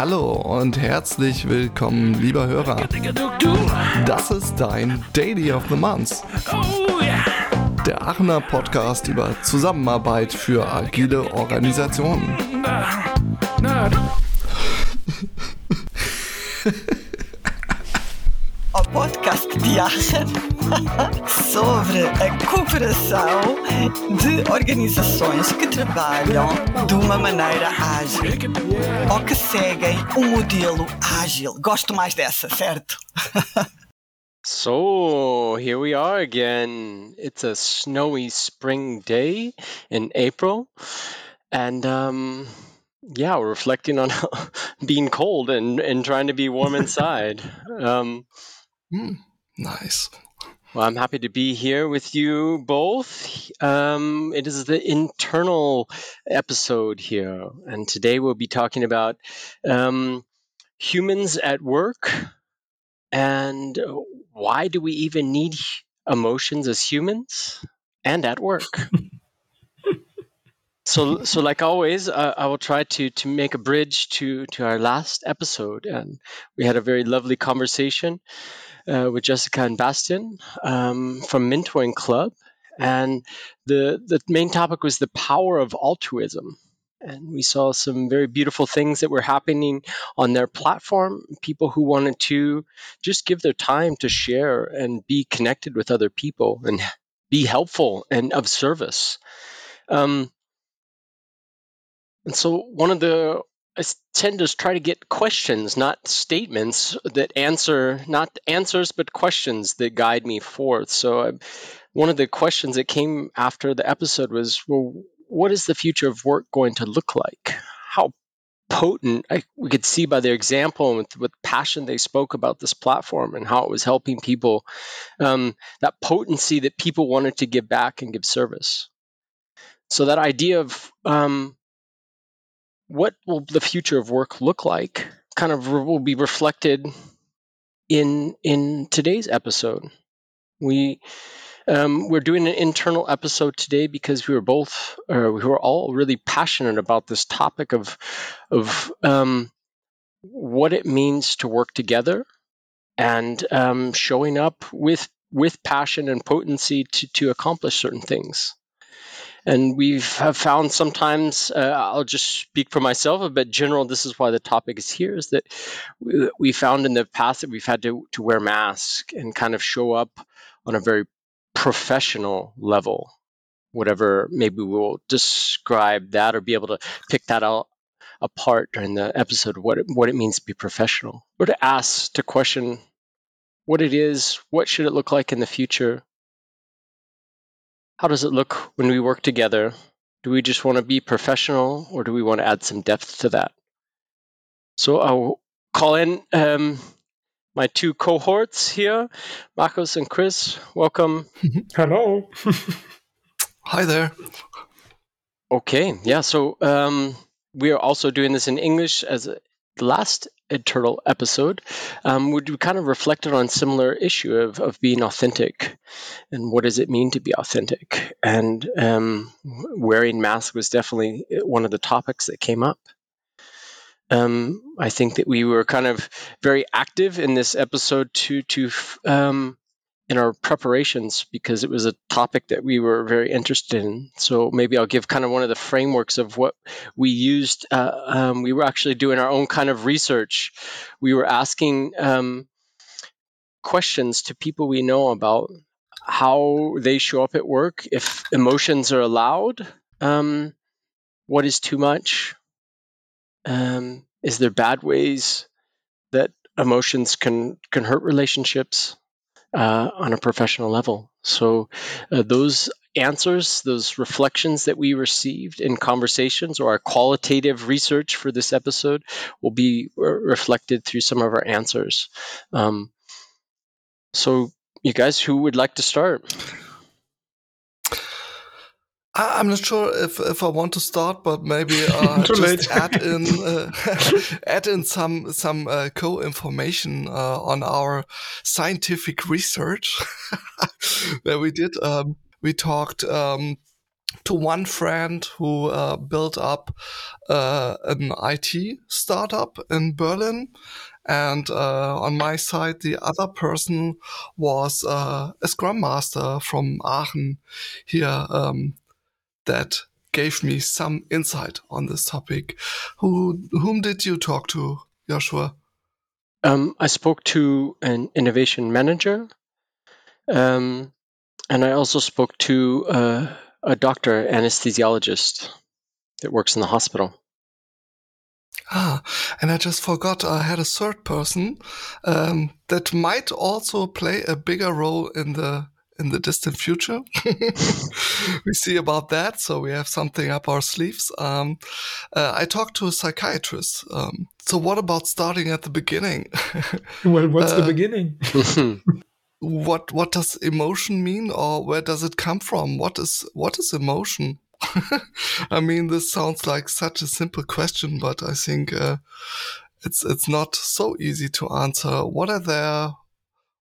Hallo und herzlich willkommen, lieber Hörer. Das ist dein Daily of the Month. Der Aachener Podcast über Zusammenarbeit für agile Organisationen. Podcast sobre a cooperação de organizações que trabalham de uma maneira ágil ou que seguem um modelo ágil. Gosto mais dessa, certo? So here we are again. It's a snowy spring day in April, and um, yeah, we're reflecting on being cold and, and trying to be warm inside. Um, Hm, nice. well, I'm happy to be here with you both. Um, it is the internal episode here, and today we'll be talking about um, humans at work and why do we even need emotions as humans and at work. so, so like always, uh, I will try to to make a bridge to to our last episode, and we had a very lovely conversation uh, with Jessica and Bastian um, from Mentoring Club, and the the main topic was the power of altruism. And we saw some very beautiful things that were happening on their platform. People who wanted to just give their time to share and be connected with other people and be helpful and of service. Um, and so one of the Tend to try to get questions, not statements that answer, not answers, but questions that guide me forth. So, one of the questions that came after the episode was, well, what is the future of work going to look like? How potent I, we could see by their example and with, with passion they spoke about this platform and how it was helping people, um, that potency that people wanted to give back and give service. So, that idea of um, what will the future of work look like kind of will be reflected in in today's episode. We um, we're doing an internal episode today because we were both or we were all really passionate about this topic of of um, what it means to work together and um, showing up with with passion and potency to to accomplish certain things and we've have found sometimes uh, i'll just speak for myself but general this is why the topic is here is that we, we found in the past that we've had to, to wear masks and kind of show up on a very professional level whatever maybe we'll describe that or be able to pick that out apart during the episode what it, what it means to be professional. Or to ask to question what it is what should it look like in the future how does it look when we work together? Do we just want to be professional or do we want to add some depth to that? So I'll call in um, my two cohorts here, Marcos and Chris. Welcome. Hello. Hi there. Okay, yeah, so um, we are also doing this in English as a last internal episode. Um, we kind of reflected on similar issue of, of being authentic and what does it mean to be authentic. And um, wearing masks was definitely one of the topics that came up. Um, I think that we were kind of very active in this episode to to um, in our preparations because it was a topic that we were very interested in. So maybe I'll give kind of one of the frameworks of what we used. Uh, um, we were actually doing our own kind of research. We were asking um, questions to people we know about how they show up at work, if emotions are allowed, um, what is too much, um, is there bad ways that emotions can can hurt relationships uh, on a professional level. So uh, those answers, those reflections that we received in conversations or our qualitative research for this episode will be re- reflected through some of our answers. Um, so, you guys, who would like to start? I'm not sure if, if I want to start, but maybe uh, just add in uh, add in some some uh, co-information uh, on our scientific research that we did. Um, we talked um, to one friend who uh, built up uh, an IT startup in Berlin. And uh, on my side, the other person was uh, a Scrum Master from Aachen here um, that gave me some insight on this topic. Who, whom did you talk to, Joshua? Um, I spoke to an innovation manager, um, and I also spoke to uh, a doctor, anesthesiologist that works in the hospital. Ah, and I just forgot I had a third person um, that might also play a bigger role in the in the distant future. we see about that, so we have something up our sleeves. Um, uh, I talked to a psychiatrist. Um, so, what about starting at the beginning? well, what's uh, the beginning? what what does emotion mean, or where does it come from? What is what is emotion? I mean, this sounds like such a simple question, but I think uh, it's it's not so easy to answer. What are there?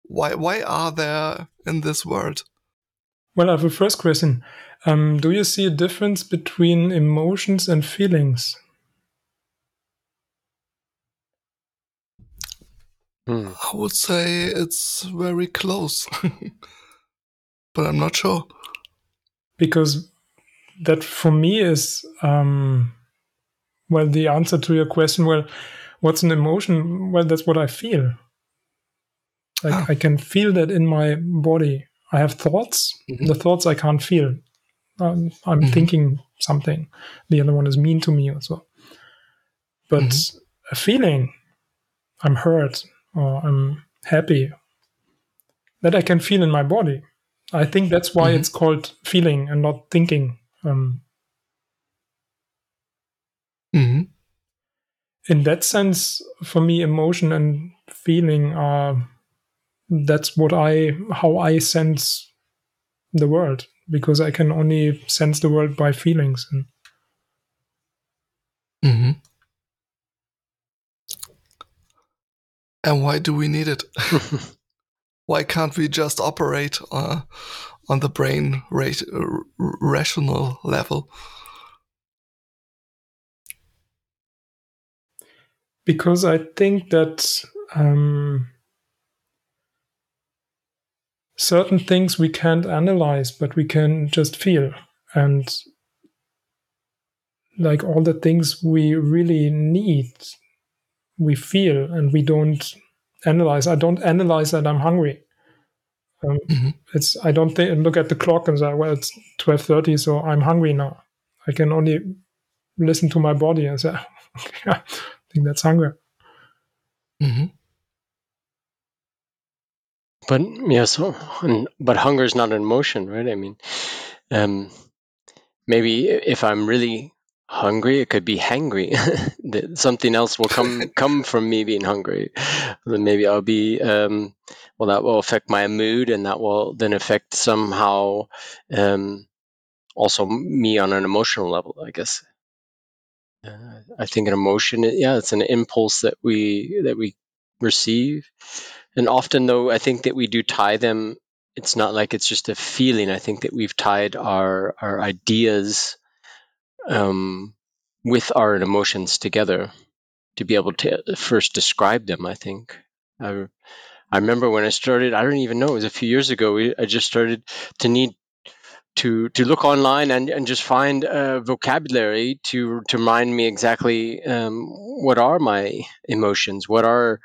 Why why are there in this world? Well, I have a first question. Um, do you see a difference between emotions and feelings? Hmm. I would say it's very close, but I'm not sure. Because that for me is, um, well, the answer to your question, well, what's an emotion? Well, that's what I feel. Like ah. I can feel that in my body. I have thoughts. Mm-hmm. The thoughts I can't feel. Um, I'm mm-hmm. thinking something. The other one is mean to me as well. But mm-hmm. a feeling, I'm hurt or I'm happy, that I can feel in my body. I think that's why mm-hmm. it's called feeling and not thinking. Um, mm-hmm. In that sense, for me, emotion and feeling are that's what I how I sense the world because I can only sense the world by feelings. And mm-hmm. And why do we need it? why can't we just operate uh, on the brain rate, r- rational level? Because I think that um, certain things we can't analyze, but we can just feel. And like all the things we really need, we feel and we don't analyze. I don't analyze that I'm hungry. Um, mm-hmm. It's I don't th- look at the clock and say, well, it's twelve thirty, so I'm hungry now. I can only listen to my body and say, I think that's hunger. Mm-hmm. But yeah, so but hunger is not an emotion, right? I mean, um, maybe if I'm really hungry, it could be hangry. Something else will come come from me being hungry. Then maybe I'll be um, well. That will affect my mood, and that will then affect somehow um, also me on an emotional level. I guess. Uh, I think an emotion, yeah, it's an impulse that we that we receive and often though i think that we do tie them it's not like it's just a feeling. I think that we've tied our our ideas um, with our emotions together to be able to first describe them i think. I, I remember when i started i don't even know it was a few years ago we, i just started to need to to look online and, and just find a vocabulary to to remind me exactly um, what are my emotions, what are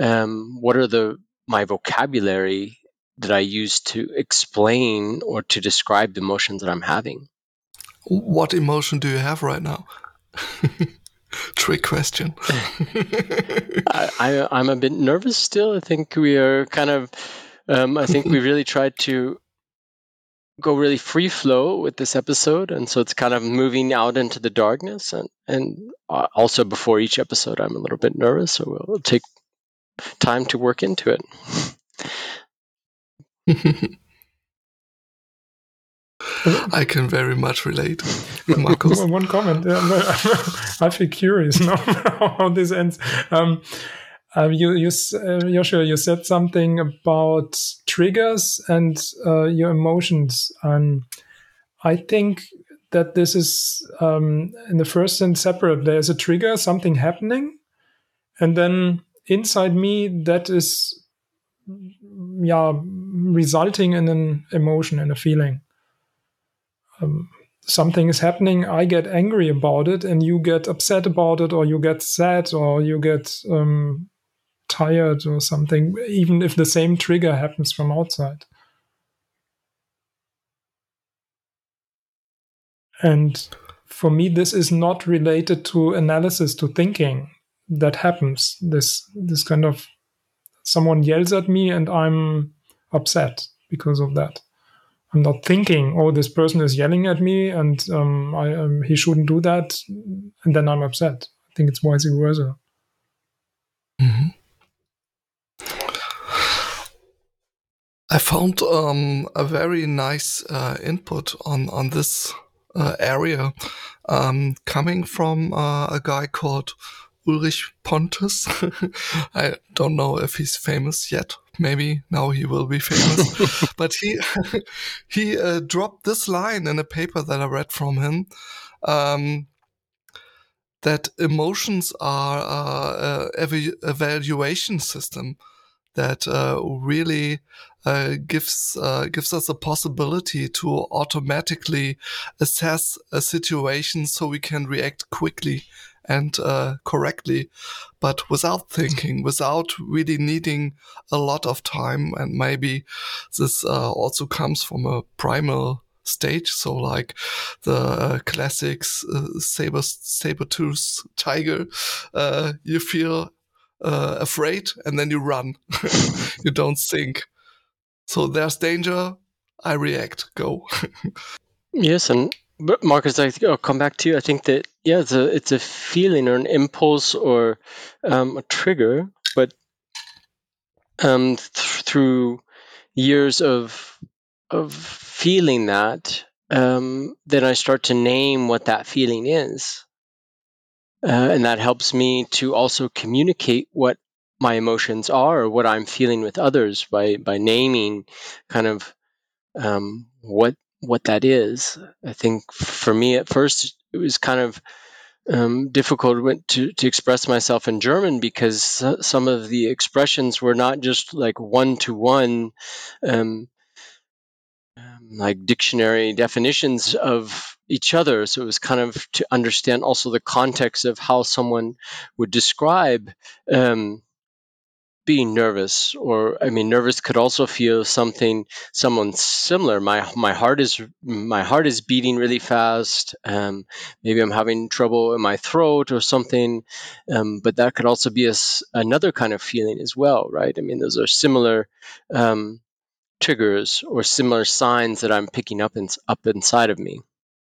um, what are the my vocabulary that I use to explain or to describe the emotions that I'm having. What emotion do you have right now? Trick question. I, I, am a bit nervous still. I think we are kind of. Um, I think we really tried to go really free flow with this episode and so it's kind of moving out into the darkness and and uh, also before each episode i'm a little bit nervous so we'll take time to work into it I can very much relate, Marcus. One comment. I feel curious now how this ends. Um, uh, you, you, uh, Joshua, you said something about triggers and uh, your emotions. Um, I think that this is um, in the first sense separate. There's a trigger, something happening, and then inside me that is yeah resulting in an emotion and a feeling. Um, something is happening, I get angry about it, and you get upset about it, or you get sad, or you get um, tired, or something, even if the same trigger happens from outside. And for me, this is not related to analysis, to thinking that happens. This this kind of someone yells at me and I'm upset because of that. I'm not thinking, oh, this person is yelling at me and um, I, um, he shouldn't do that, and then I'm upset. I think it's vice versa. Mm-hmm. I found um, a very nice uh, input on on this uh, area um, coming from uh, a guy called Ulrich Pontes. I don't know if he's famous yet. Maybe now he will be famous. but he he uh, dropped this line in a paper that I read from him. Um, that emotions are uh, a evaluation system that uh, really uh, gives uh, gives us a possibility to automatically assess a situation so we can react quickly and uh, correctly, but without thinking, without really needing a lot of time. And maybe this uh, also comes from a primal stage. So like the uh, classics, uh, saber, saber tooth tiger, uh, you feel uh, afraid and then you run. you don't think. So there's danger. I react. Go. yes, and Marcus, I will come back to you. I think that yeah, it's a it's a feeling or an impulse or um, a trigger, but um, th- through years of of feeling that, um, then I start to name what that feeling is, uh, and that helps me to also communicate what my emotions are or what I'm feeling with others by by naming kind of um, what what that is. I think for me at first it was kind of um, difficult to, to express myself in German because some of the expressions were not just like one to one, like dictionary definitions of each other. So it was kind of to understand also the context of how someone would describe um, being nervous or i mean nervous could also feel something someone similar. My my heart is my heart is beating really fast um, maybe i'm having trouble in my throat or something um, but that could also be a, another kind of feeling as well right? I mean those are similar um, triggers or similar signs that i'm picking up in, up inside of me.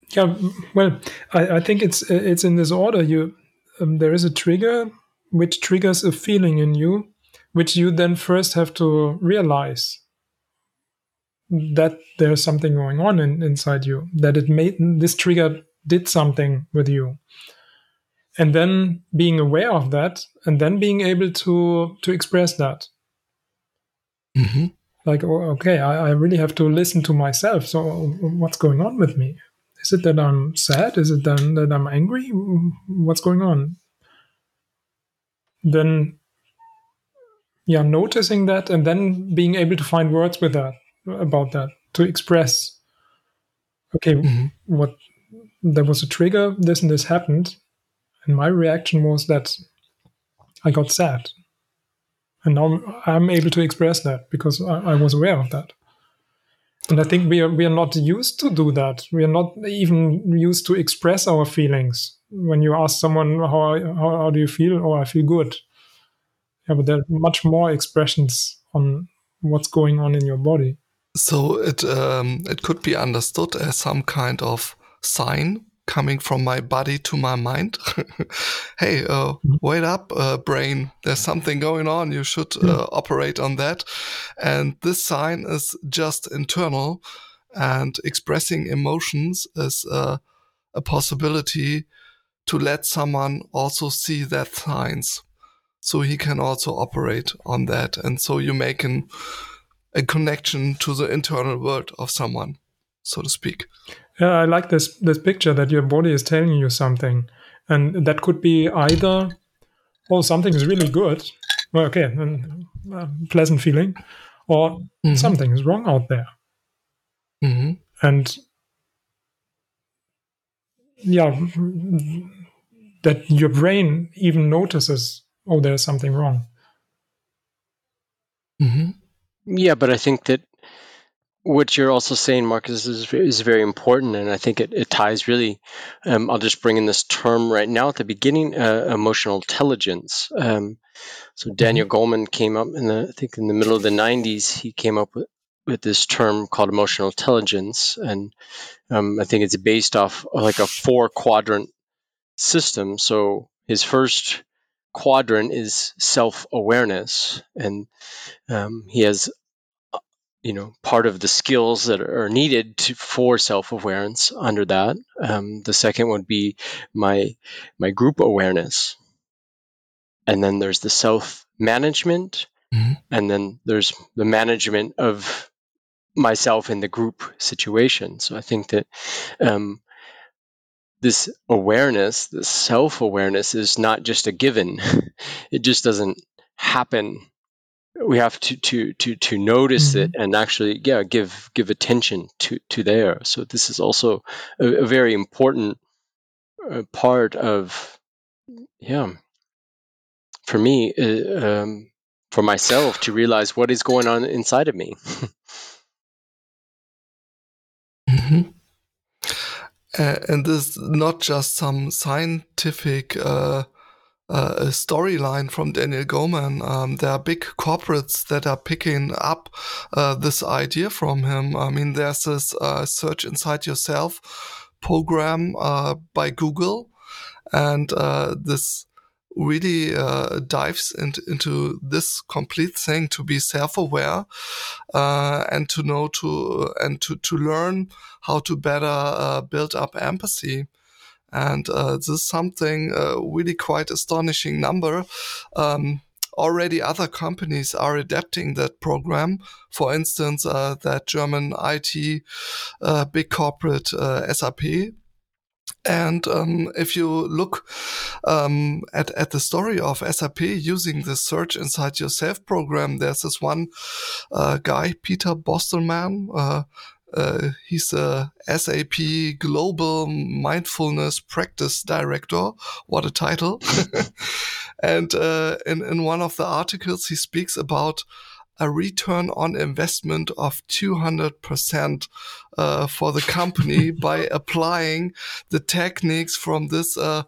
Yeah well i, I think it's it's in this order. You um, there is a trigger which triggers a feeling in you which you then first have to realize that there's something going on in, inside you, that it made this trigger did something with you. And then being aware of that and then being able to to express that. Mm-hmm. Like, oh, okay, I, I really have to listen to myself. So, what's going on with me? Is it that I'm sad? Is it then that I'm angry? What's going on? Then yeah noticing that and then being able to find words with that about that to express okay mm-hmm. what there was a trigger this and this happened and my reaction was that i got sad. And now i'm able to express that because i, I was aware of that. And i think we are we are not used to do that. We are not even used to express our feelings. When you ask someone how how, how do you feel? Oh i feel good yeah, but there are much more expressions on what's going on in your body. So it um, it could be understood as some kind of sign coming from my body to my mind. hey, uh, mm-hmm. wait up, uh, brain! There's something going on. You should uh, operate on that. And this sign is just internal, and expressing emotions is uh, a possibility to let someone also see that signs so he can also operate on that. And so you make an, a connection to the internal world of someone, so to speak. Yeah, I like this this picture that your body is telling you something, and that could be either, oh, something is really good, well, okay, and uh, pleasant feeling, or mm-hmm. something is wrong out there, mm-hmm. and yeah, that your brain even notices, oh, there's something wrong. Mm-hmm. Yeah, but I think that what you're also saying, Marcus, is, is very important, and I think it, it ties really. Um, I'll just bring in this term right now at the beginning: uh, emotional intelligence. Um, so Daniel mm-hmm. Goleman came up in the, I think, in the middle of the '90s. He came up with, with this term called emotional intelligence, and um, I think it's based off of like a four quadrant system. So his first quadrant is self awareness, and um, he has you know part of the skills that are needed to, for self-awareness under that. Um, the second would be my my group awareness. And then there's the self management mm-hmm. and then there's the management of myself in the group situation. So i think that um, this awareness this self-awareness is not just a given it just doesn't happen we have to to to to notice mm-hmm. it and actually yeah give give attention to to there so this is also a, a very important uh, part of yeah for me uh, um, for myself to realize what is going on inside of me mm-hmm. Uh, and this is not just some scientific uh, uh, storyline from Daniel Goleman. Um, there are big corporates that are picking up uh, this idea from him. I mean, there's this uh, search inside yourself program uh, by Google, and uh, this really uh, dives into, into this complete thing to be self-aware and to know to and to to learn how to better build up empathy and uh, this is something uh, really quite astonishing number. Um, already other companies are adapting that program. For instance, uh, that German IT uh, big corporate uh, SAP. And um, if you look um, at, at the story of SAP using the Search Inside Yourself program, there's this one uh, guy, Peter Bostelmann, uh, he's a SAP Global Mindfulness Practice Director. What a title. and uh, in, in one of the articles, he speaks about a return on investment of 200% uh, for the company by applying the techniques from this uh,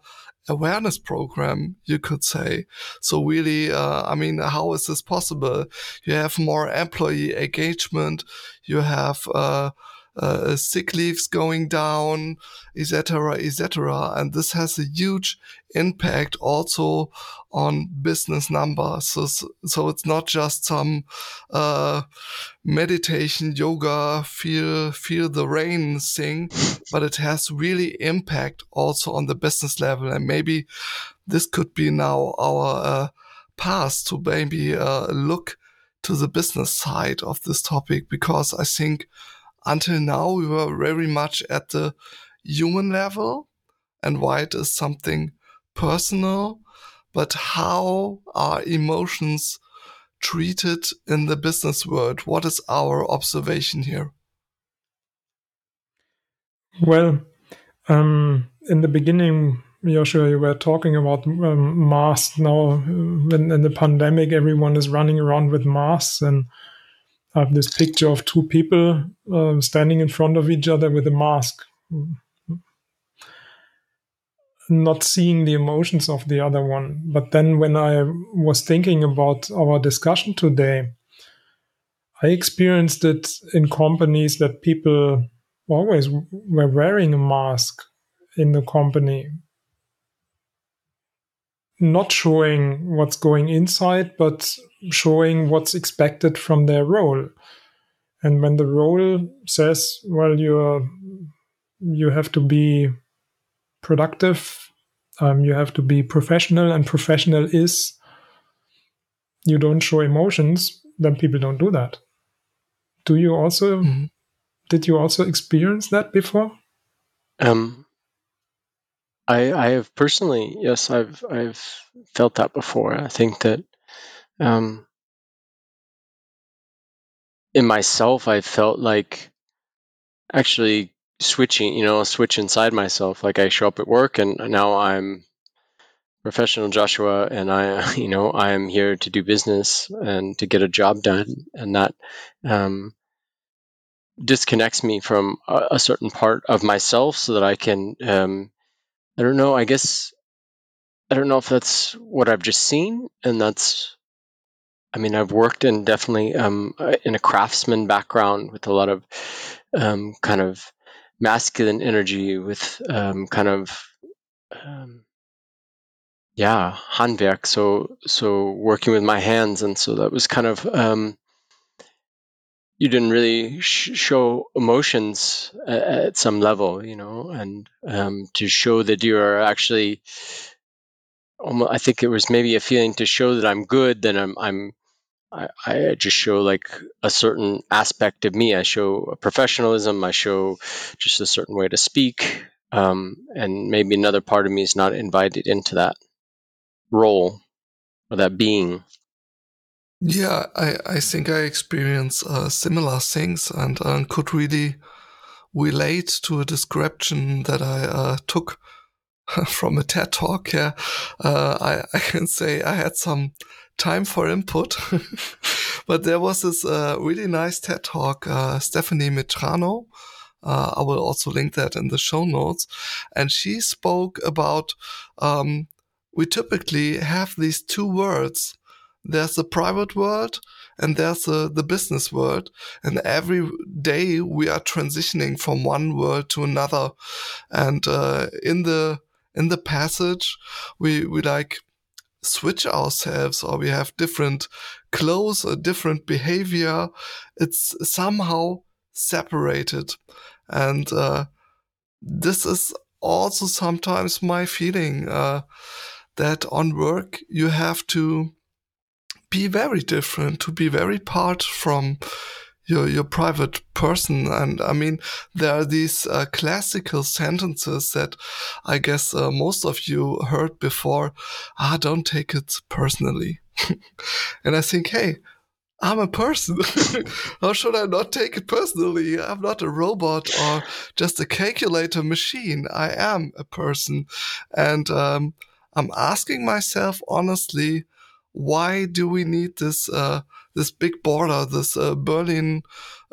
awareness program, you could say. So really, uh, I mean, how is this possible? You have more employee engagement. You have, uh, uh, sick leaves going down, etc., etc. And this has a huge impact also on business numbers. So, so it's not just some uh, meditation, yoga, feel feel the rain thing, but it has really impact also on the business level. And maybe this could be now our uh, path to maybe uh, look to the business side of this topic because I think until now we were very much at the human level and why it is something personal, but how are emotions treated in the business world? What is our observation here? Well, um, in the beginning, Joshua, you were talking about um, masks. Now, when in the pandemic, everyone is running around with masks, and I have this picture of two people uh, standing in front of each other with a mask, not seeing the emotions of the other one. But then, when I was thinking about our discussion today, I experienced it in companies that people always were wearing a mask in the company not showing what's going inside, but showing what's expected from their role. And when the role says, well, you're, you have to be productive, um, you have to be professional, and professional is you don't show emotions, then people don't do that. Do you also, mm-hmm. did you also experience that before? Um, I I have personally, yes, I've I've felt that before. I think that um, in myself, I felt like actually switching, you know, switch inside myself. Like I show up at work and now I'm professional Joshua and I, you know, I am here to do business and to get a job done. And that um, disconnects me from a, a, certain part of myself so that I can, um, I don't know, I guess, I don't know if that's what I've just seen. And that's, I mean, I've worked in definitely um, in a craftsman background with a lot of um, kind of masculine energy with um, kind of um, yeah handwerk so so working with my hands. And so that was kind of um, you didn't really sh- show emotions at, at, some level you know and um, to show that you are actually I think it was maybe a feeling to show that I'm good then I'm I'm I, I just show like a certain aspect of me. I show professionalism. I show just a certain way to speak, um, and maybe another part of me is not invited into that role or that being. Yeah, I, I think I experience uh, similar things and uh, could really relate to a description that I uh, took from a TED talk. Yeah, uh, I, I can say I had some time for input. but there was this uh, really nice TED talk, uh, Stephanie Mitrano. Uh, I will also link that in the show notes. And she spoke about um, we typically have these two worlds. There's the private world and there's the, the business world. And every day we are transitioning from one world to another. And uh, in the in the passage, we we like switch ourselves or we have different clothes or different behavior. It's somehow separated. And uh, this is also sometimes my feeling uh, that on work you have to be very different, to be very part from your your private person. And I mean, there are these uh, classical sentences that I guess uh, most of you heard before. Ah, don't take it personally. and I think, hey, I'm a person. How should I not take it personally? I'm not a robot or just a calculator machine. I am a person. And um, I'm asking myself honestly, why do we need this uh, this big border, this uh, Berlin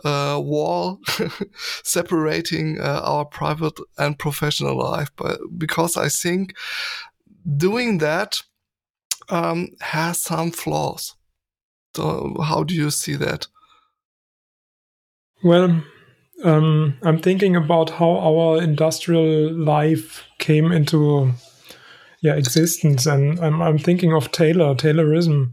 uh, wall separating uh, our private and professional life? But because I think doing that um, has some flaws. So how do you see that? Well, um, I'm thinking about how our industrial life came into yeah existence and i'm, I'm thinking of taylor taylorism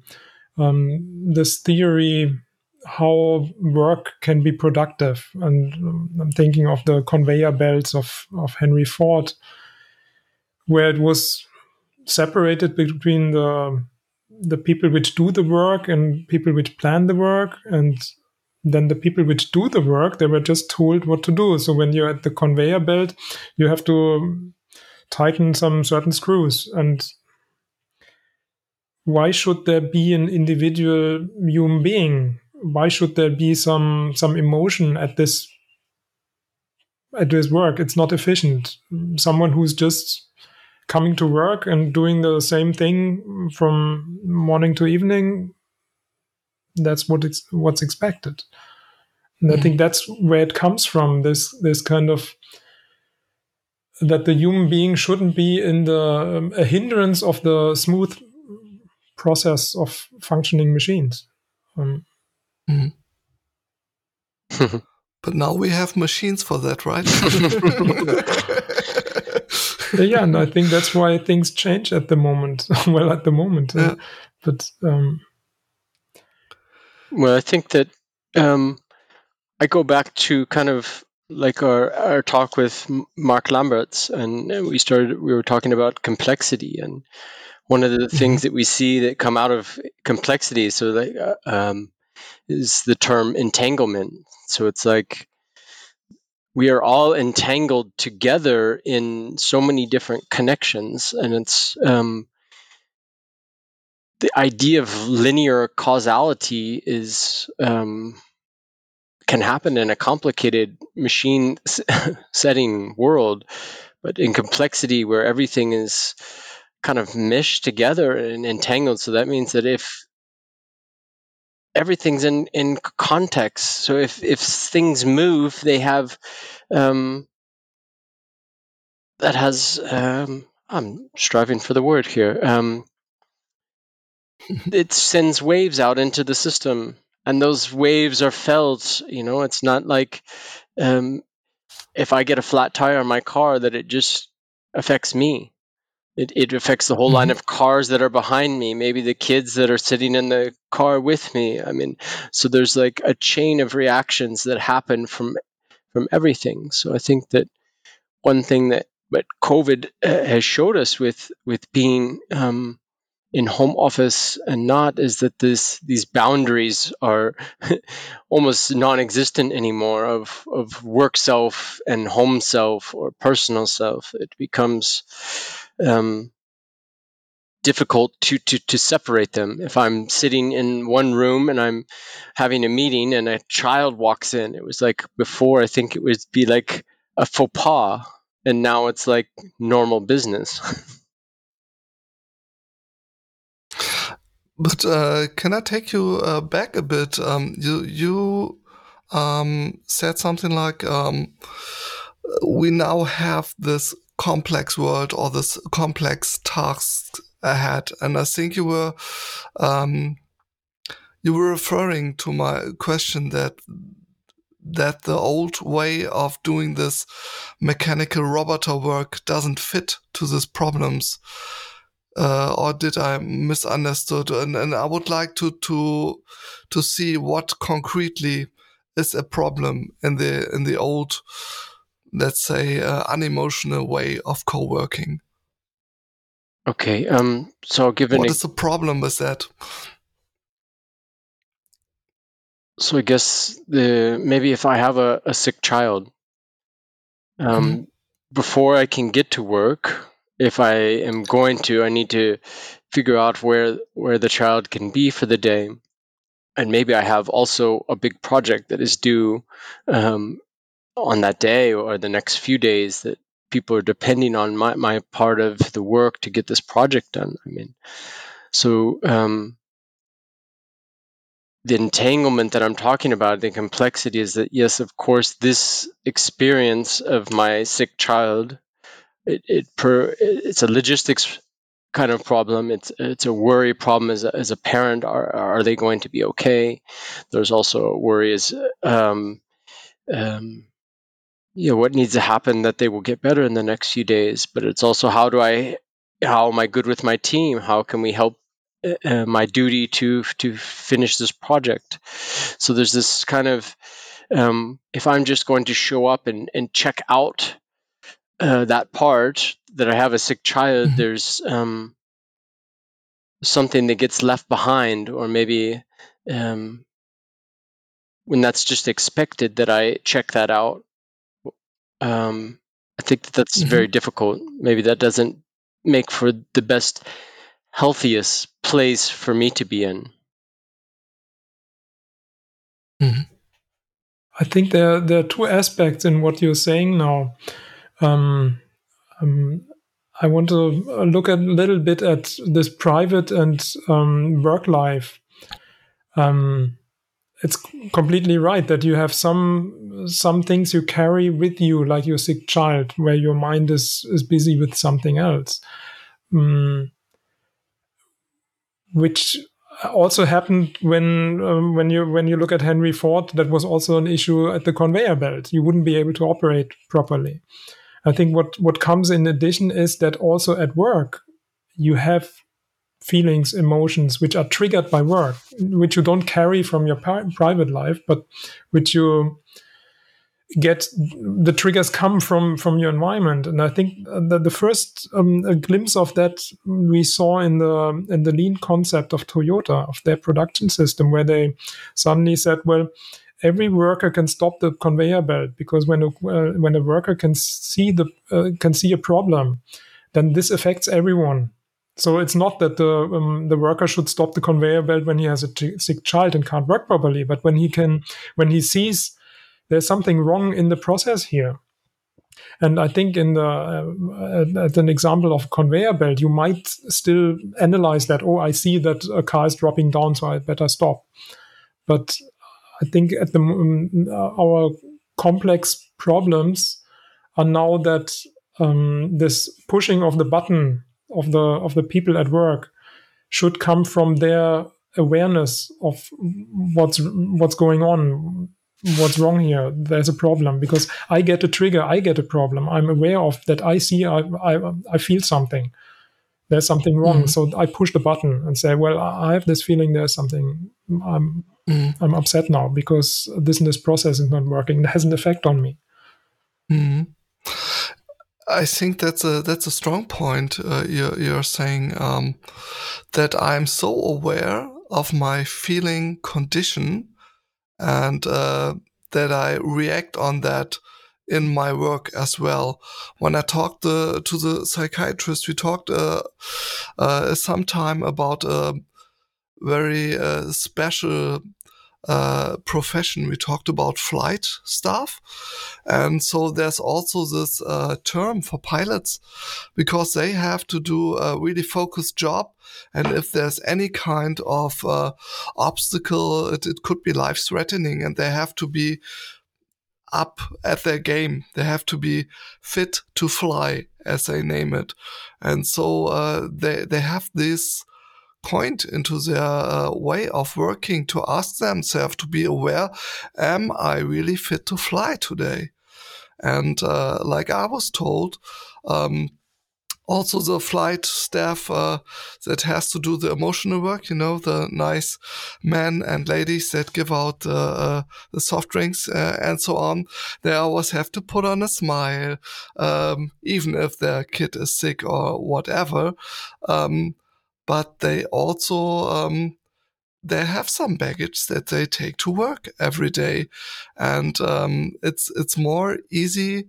um, this theory how work can be productive. And um, i'm thinking of the conveyor belts of, of henry ford where it was separated between the the people which do the work and people which plan the work. And then the people which do the work they were just told what to do. So when you're at the conveyor belt you have to tighten some certain screws. And why should there be an individual human being? Why should there be some some emotion at this at this work? It's not efficient. Someone who's just coming to work and doing the same thing from morning to evening that's what it's what's expected and i think that's where it comes from this this kind of that the human being shouldn't be in the um, a hindrance of the smooth process of functioning machines. Um, mm. but now we have machines for that, right? yeah, and I think that's why things change at the moment. well, at the moment, uh, yeah. uh, but um, well, I think that um, I go back to kind of like our, our talk with Mark Lambertz, and we started. We were talking about complexity, and one of the mm-hmm. things that we see that come out of complexity, so like, uh, um, is the term entanglement. So it's like we are all entangled together in so many different connections, and it's um, the idea of linear causality is um, can happen in a complicated machine setting world, but in complexity where everything is kind of meshed together and entangled. So that means that if everything's in in context, so if if things move, they have um, that has um, I'm striving for the word here. Um, it sends waves out into the system and those waves are felt you know it's not like um, if i get a flat tire on my car that it just affects me it, it affects the whole mm-hmm. line of cars that are behind me maybe the kids that are sitting in the car with me i mean so there's like a chain of reactions that happen from from everything so i think that one thing that but covid uh, has showed us with with being um, in home office and not is that this these boundaries are almost non-existent anymore of of work self and home self or personal self. It becomes um, difficult to, to to separate them. If i'm sitting in one room and i'm having a meeting and a child walks in it was like before i think it would be like a faux pas and now it's like normal business But uh, can I take you uh, back a bit? Um, you you um, said something like um, we now have this complex world or this complex task ahead, and I think you were um, you were referring to my question that that the old way of doing this mechanical robot work doesn't fit to these problems uh, or did I misunderstood? And, and I would like to to to see what concretely is a problem in the in the old, let's say, uh, unemotional way of co-working. Okay. Um. So, given what is the problem with that? So I guess the maybe if I have a, a sick child, um, mm-hmm. before I can get to work, if I am going to, I need to figure out where where the child can be for the day, and maybe I have also a big project that is due um, on that day or the next few days that people are depending on my, my part of the work to get this project done. I mean, so um, the entanglement that I'm talking about, the complexity is that yes, of course, this experience of my sick child it, it per it's a logistics kind of problem. It's it's a worry problem as a, as a parent. Are are they going to be okay? There's also as um, um, you know what needs to happen that they will get better in the next few days. But it's also how do I how am I good with my team? How can we help uh, uh my duty to to finish this project? So there's this kind of um, if I'm just going to show up and, and check out uh, that part that I have a sick child, mm-hmm. there's um, something that gets left behind, or maybe um, when that's just expected that I check that out. Um, I think that that's mm-hmm. very difficult. Maybe that doesn't make for the best, healthiest place for me to be in. Mm-hmm. I think there there are two aspects in what you're saying now. Um, um, I want to look a little bit at this private and um, work life. Um, it's completely right that you have some some things you carry with you, like your sick child, where your mind is is busy with something else, um, which also happened when um, when you when you look at Henry Ford. That was also an issue at the conveyor belt. You wouldn't be able to operate properly. I think what what comes in addition is that also at work you have feelings, emotions which are triggered by work, which you don't carry from your private life, but which you get the triggers come from from your environment. And i think that the first um, glimpse of that we saw in the in the lean concept of toyota of their production system where they suddenly said well every worker can stop the conveyor belt because when a, uh, when a worker can see the uh, can see a problem, then this affects everyone. So it's not that the um, the worker should stop the conveyor belt when he has a t- sick child and can't work properly, but when he can when he sees there's something wrong in the process here. And I think in the uh, at an example of conveyor belt, you might still analyze that. Oh, I see that a car is dropping down, so I better stop. But I think at the um, our complex problems are now that um, this pushing of the button of the of the people at work should come from their awareness of what's what's going on what's wrong here there's a problem. Because i get a trigger i get a problem. I'm aware of that. I see i i, I feel something there's something wrong mm. so i push the button and say well i have this feeling there's something i'm mm. i'm upset now because this and this process is not working it has an effect on me mm. I think that's a that's a strong point. Uh, you're, you're saying um, that I'm so aware of my feeling condition and uh, that I react on that in my work as well. When I talked the, to the psychiatrist, we talked uh, uh, sometime about a very uh, special uh, profession. We talked about flight staff. And so there's also this uh, term for pilots because they have to do a really focused job. And if there's any kind of uh, obstacle, it, it could be life threatening and they have to be up at their game. They have to be fit to fly, as they name it. And so uh, they, they have this point into their uh, way of working to ask themselves to be aware am i really fit to fly today and uh, like i was told um, also the flight staff uh, that has to do the emotional work you know the nice men and ladies that give out uh, the soft drinks uh, and so on. They always have to put on a smile um, even if their kid is sick or whatever. Um, but they also um, they have some baggage that they take to work every day, and um, it's it's more easy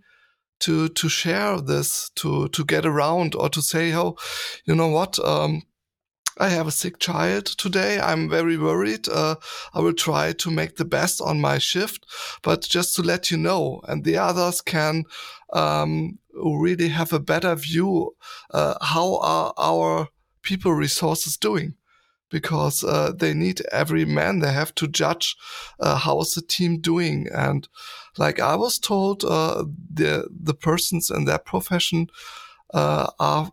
to to share this to to get around or to say, oh, you know what. Um, I have a sick child today. I'm very worried. Uh, I will try to make the best on my shift, but just to let you know, and the others can um, really have a better view. Uh, how are our people resources doing because uh, they need every man they have to judge uh, how's the team doing. And like i was told uh, the the persons in that profession uh, are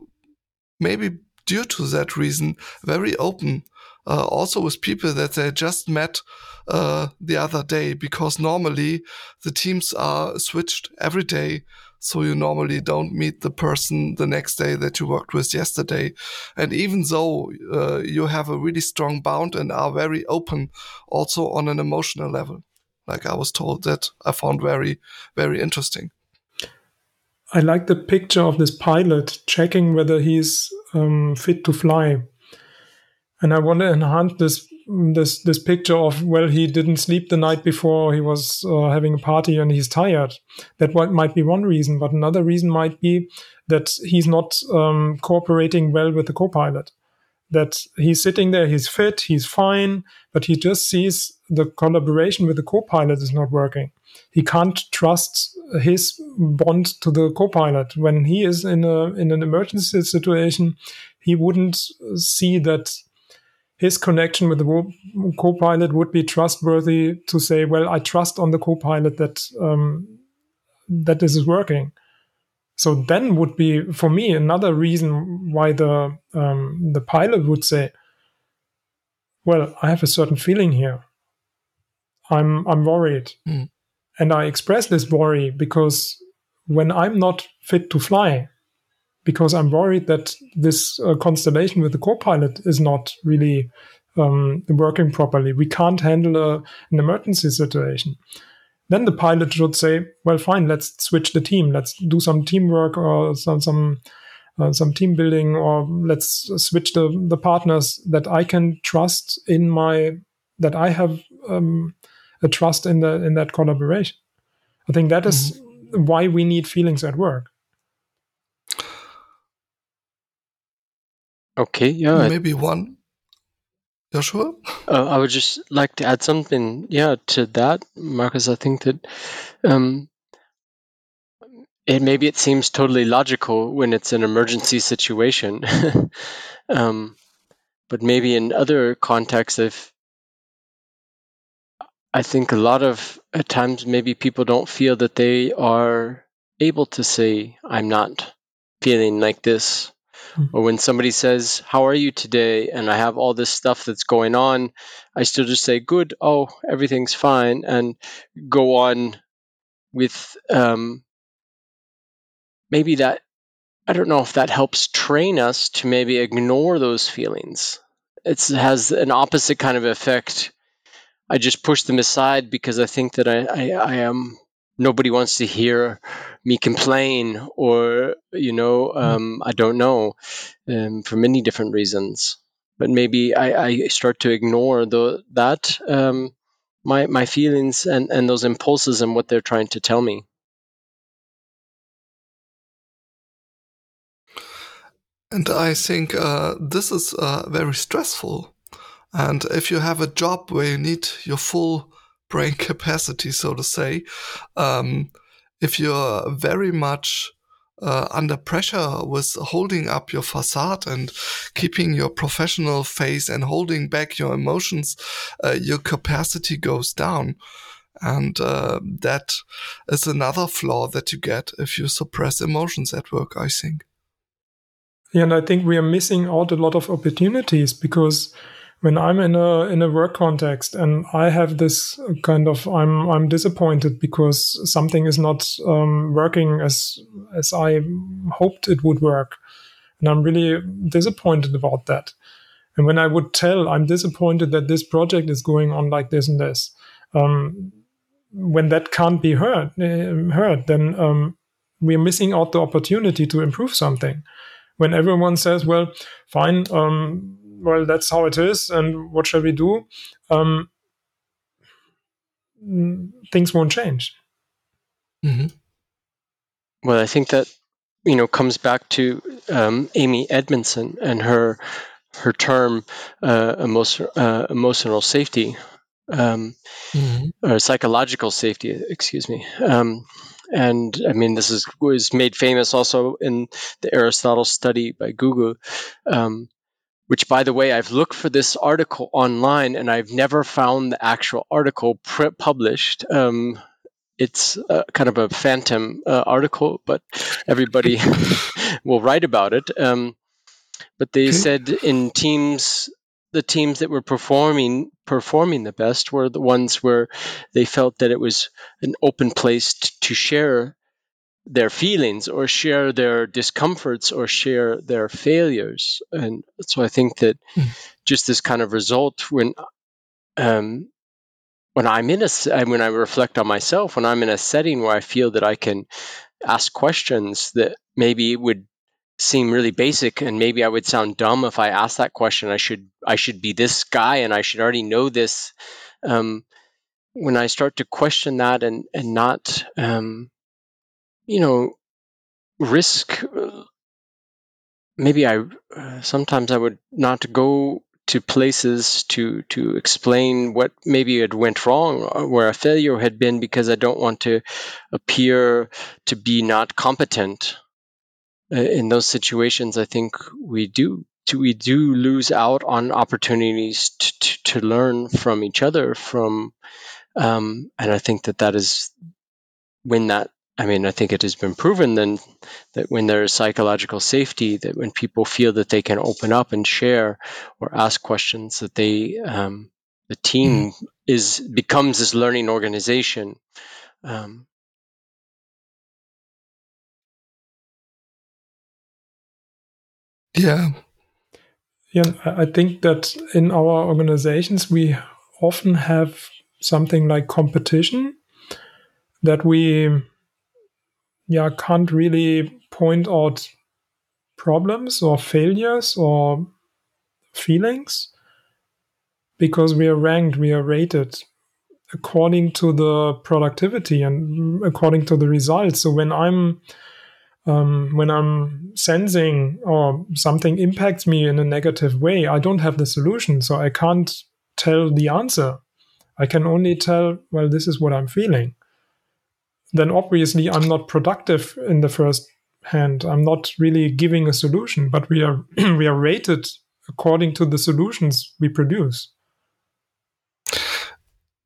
maybe due to that reason very open uh, also with people that they just met the other day because normally the teams are switched every day so you normally don't meet the person the next day that you worked with yesterday. And even though uh, you have a really strong bond and are very open also on an emotional level, like I was told that I found very, very interesting. I like the picture of this pilot checking whether he's um, fit to fly. And I want to enhance this this this picture of well he didn't sleep the night before he was uh, having a party and he's tired. That might be one reason but another reason might be that he's not um, cooperating well with the co-pilot. That he's sitting there he's fit he's fine but he just sees the collaboration with the co-pilot is not working. He can't trust his bond to the co-pilot. When he is in a in an emergency situation he wouldn't see that his connection with the co-pilot would be trustworthy to say, well, I trust on the co-pilot that um, that this is working. So then would be for me another reason why the um, the pilot would say, well, I have a certain feeling here. I'm I'm worried, mm. and I express this worry because when I'm not fit to fly, because I'm worried that this uh, constellation with the co-pilot is not really um, working properly. We can't handle a, an emergency situation. Then the pilot should say, "Well, fine, let's switch the team. Let's do some teamwork or some some uh, some team building, or let's switch the the partners that I can trust in my that I have." Um, a trust in the in that collaboration. I think that is mm-hmm. why we need feelings at work. Okay, yeah. Maybe one. Yeah, sure. Uh, I would just like to add something, yeah, to that, Marcus. I think that um, it maybe it seems totally logical when it's an emergency situation, um, but maybe in other contexts, if I think a lot of at times maybe people don't feel that they are able to say, "I'm not feeling like this," mm-hmm. or when somebody says, "How are you today?" and I have all this stuff that's going on, I still just say, "Good," "Oh, everything's fine," and go on with um, maybe that I don't know if that helps train us to maybe ignore those feelings. It has an opposite kind of effect. I just push them aside because I think that I, I, I am nobody wants to hear me complain or you know hmm. um, I don't know um, for many different reasons. But maybe I, I start to ignore the, that um, my my feelings and, and those impulses and what they're trying to tell me. And I think uh, this is uh, very stressful. And if you have a job where you need your full brain capacity, so to say, um, if you're very much uh, under pressure with holding up your facade and keeping your professional face and holding back your emotions, uh, your capacity goes down. And uh, that is another flaw that you get if you suppress emotions at work, I think. Yeah, And I think we are missing out a lot of opportunities because when I'm in a in a work context and I have this kind of I'm I'm disappointed because something is not um, working as as I hoped it would work, and I'm really disappointed about that. And when I would tell I'm disappointed that this project is going on like this and this, um, when that can't be heard uh, heard, then um, we're missing out the opportunity to improve something. When everyone says, well, fine, um, well, that's how it is, and what shall we do? Um, things won't change. Mm-hmm. Well, I think that you know comes back to um, Amy Edmondson and her her term uh, emotion, uh, emotional safety um, mm-hmm. or psychological safety. Excuse me. Um, and I mean this is was made famous also in the Aristotle study by Google. Um, which, by the way, I've looked for this article online and I've never found the actual article pr- published. Um, it's kind of a phantom uh, article, but everybody will write about it. Um, but they okay. said in teams the teams that were performing performing the best were the ones where they felt that it was an open place t- to share their feelings or share their discomforts or share their failures and so i think that mm. just this kind of result when um, when i'm in a when i reflect on myself when i'm in a setting where i feel that i can ask questions that maybe would seem really basic and maybe I would sound dumb if I asked that question. I should I should be this guy and I should already know this. Um, when I start to question that and and not um, you know risk maybe I uh, sometimes I would not go to places to to explain what maybe had went wrong uh, where a failure had been because I don't want to appear to be not competent uh, in those situations, I think we do we do lose out on opportunities to, to, to learn from each other. From um, and I think that that is when that I mean, I think it has been proven then that when there is psychological safety, that when people feel that they can open up and share or ask questions, that they um, the team mm. is becomes this learning organization. Um, Yeah. Yeah, I think that in our organizations, we often have something like competition that we yeah can't really point out problems or failures or feelings because we are ranked we are rated according to the productivity and according to the results. So when I'm um, when I'm sensing or something impacts me in a negative way, I don't have the solution, so I can't tell the answer. I can only tell, well, this is what I'm feeling. Then obviously I'm not productive in the first hand. I'm not really giving a solution, but we are we are rated according to the solutions we produce.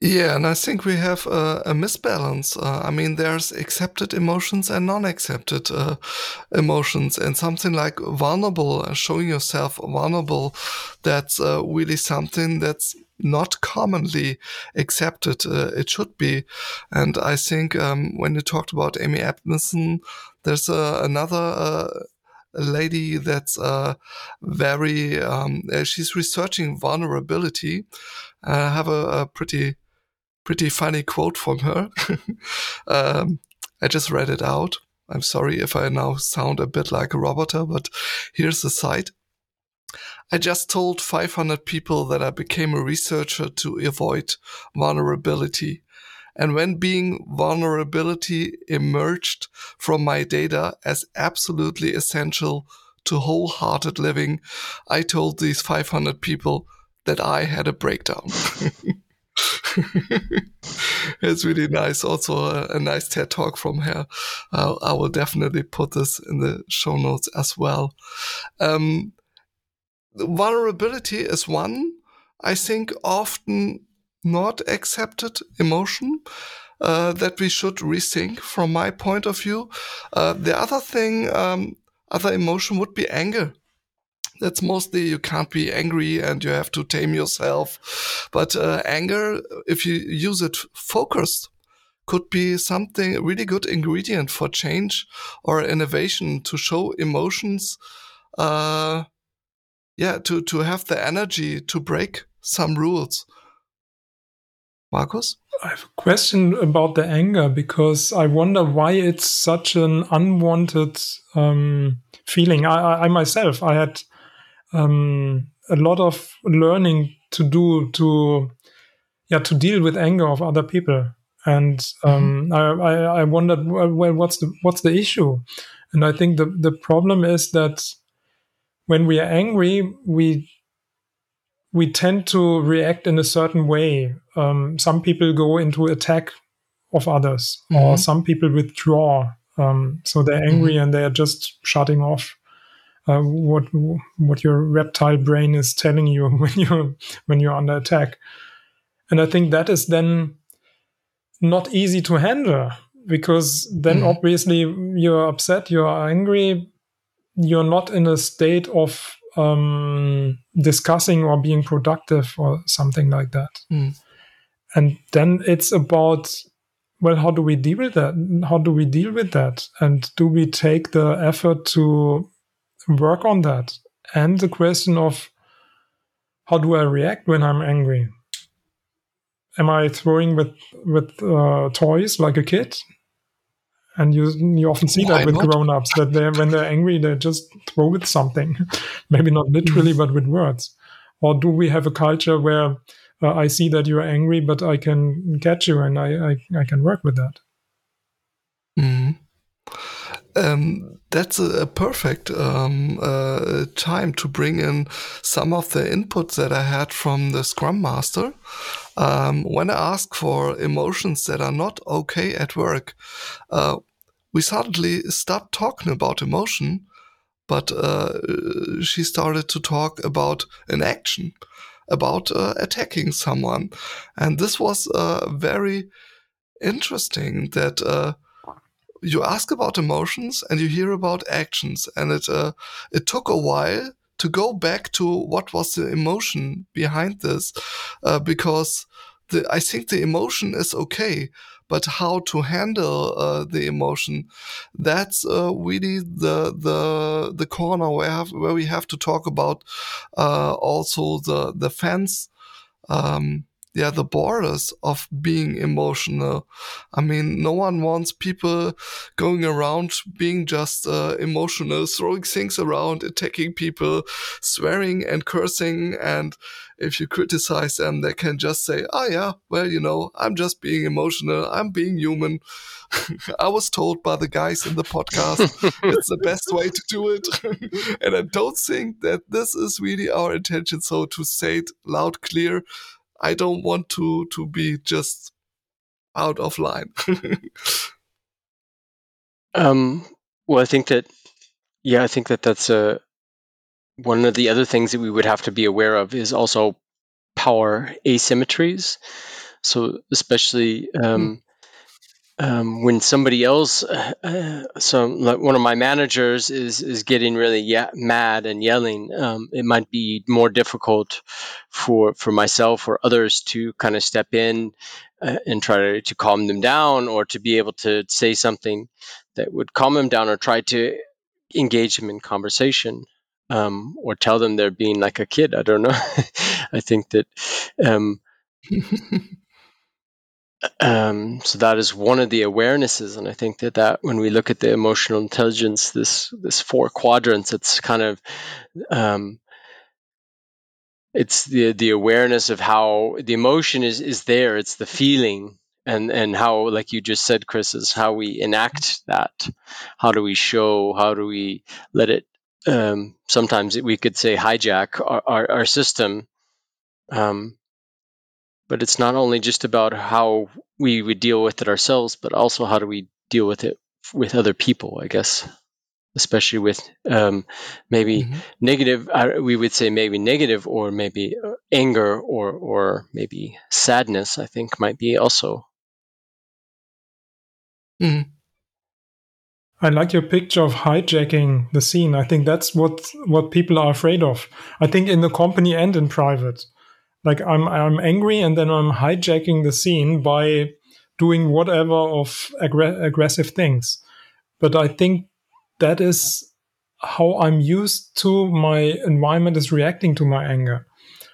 Yeah, and I think we have a, a misbalance. Uh, I mean, there's accepted emotions and non-accepted uh, emotions, and something like vulnerable, uh, showing yourself vulnerable, that's uh, really something that's not commonly accepted. Uh, it should be, and I think um, when you talked about Amy Edmondson, there's uh, another lady that's uh, very um, she's researching vulnerability. I have a, a, pretty pretty funny quote from her. um, I just read it out. I'm sorry if I now sound a bit like a roboter, but here's the site. I just told 500 people that I became a researcher to avoid vulnerability. And when being vulnerability emerged from my data as absolutely essential to wholehearted living, I told these 500 people that I had a breakdown. it's really nice. Also, a, a, nice TED talk from her. Uh, I will definitely put this in the show notes as well. Um, vulnerability is one, I think, often not accepted emotion. Uh, that we should rethink from my point of view. Uh, the other thing, um, other emotion would be anger that's mostly you can't be angry and you have to tame yourself. But uh, anger, if you use it focused, could be something really good ingredient for change or innovation to show emotions. Uh, yeah, to to have the energy to break some rules. Markus? I have a question about the anger because I wonder why it's such an unwanted um, feeling. I, I, myself, I had um, a lot of learning to do to yeah to deal with anger of other people and um, mm-hmm. I, I, I wondered well what's the what's the issue and i think the the problem is that when we are angry we we tend to react in a certain way um, some people go into attack of others mm-hmm. or some people withdraw um, so they're angry mm-hmm. and they're just shutting off uh, what what your reptile brain is telling you when you're when you're under attack and i think that is then not easy to handle because then mm. obviously you're upset you're angry you're not in a state of um, discussing or being productive or something like that mm. and then it's about well how do we deal with that how do we deal with that and do we take the effort to work on that. And the question of how do I react when I'm angry? Am I throwing with with uh, toys like a kid? And you you often see Why that with grown-ups that they when they're angry they just throw with something, maybe not literally mm. but with words. Or do we have a culture where uh, I see that you're angry, but I can catch you and I I, I can work with that? Mm. Um, that's a, a perfect um, uh, time to bring in some of the inputs that I had from the Scrum Master. Um, when I ask for emotions that are not okay at work, uh, we suddenly start talking about emotion, but uh, she started to talk about an action, about uh, attacking someone. And this was uh, very interesting that uh, you ask about emotions and you hear about actions, and it uh, it took a while to go back to what was the emotion behind this, uh, because the I think the emotion is okay, but how to handle uh, the emotion that's uh, really the the the corner where have, where we have to talk about uh, also the the fans um, yeah, the borders of being emotional. I mean, no one wants people going around being just uh, emotional, throwing things around, attacking people, swearing and cursing. And if you criticize them, they can just say, oh, yeah, well, you know, I'm just being emotional. I'm being human. I was told by the guys in the podcast it's the best way to do it. and I don't think that this is really our intention. So to say it loud, clear, I don't want to to be just out of line. um, well, I think that yeah, I think that that's a one of the other things that we would have to be aware of is also power asymmetries. So especially um, um, when somebody else, uh, uh, so like one of my managers is is getting really yeah, mad and yelling, um, it might be more difficult for for myself or others to kind of step in uh, and try to, to calm them down, or to be able to say something that would calm them down, or try to engage them in conversation. Um, or tell them they're being like a kid. I don't know. I think that um, so that is one of the awarenesses, and I think that that when we look at the emotional intelligence, this this four quadrants, it's kind of um, it's the the awareness of how the emotion is is there. It's the feeling, and and how, like you just said, Chris, is how we enact that. How do we show? How do we let it? Um, sometimes we could say hijack our, our, our system. Um, but it's not only just about how we would deal with it ourselves, but also how do we deal with it with other people, I guess, especially with um, maybe mm-hmm. negative, we would say maybe negative or maybe uh, anger or, or maybe sadness, I think might be also. Mm-hmm. I like your picture of hijacking the scene. I think that's what what people are afraid of. I think in the company and in private like I'm I'm angry and then I'm hijacking the scene by doing whatever of aggr- aggressive things. But I think that is how I'm used to my environment is reacting to my anger.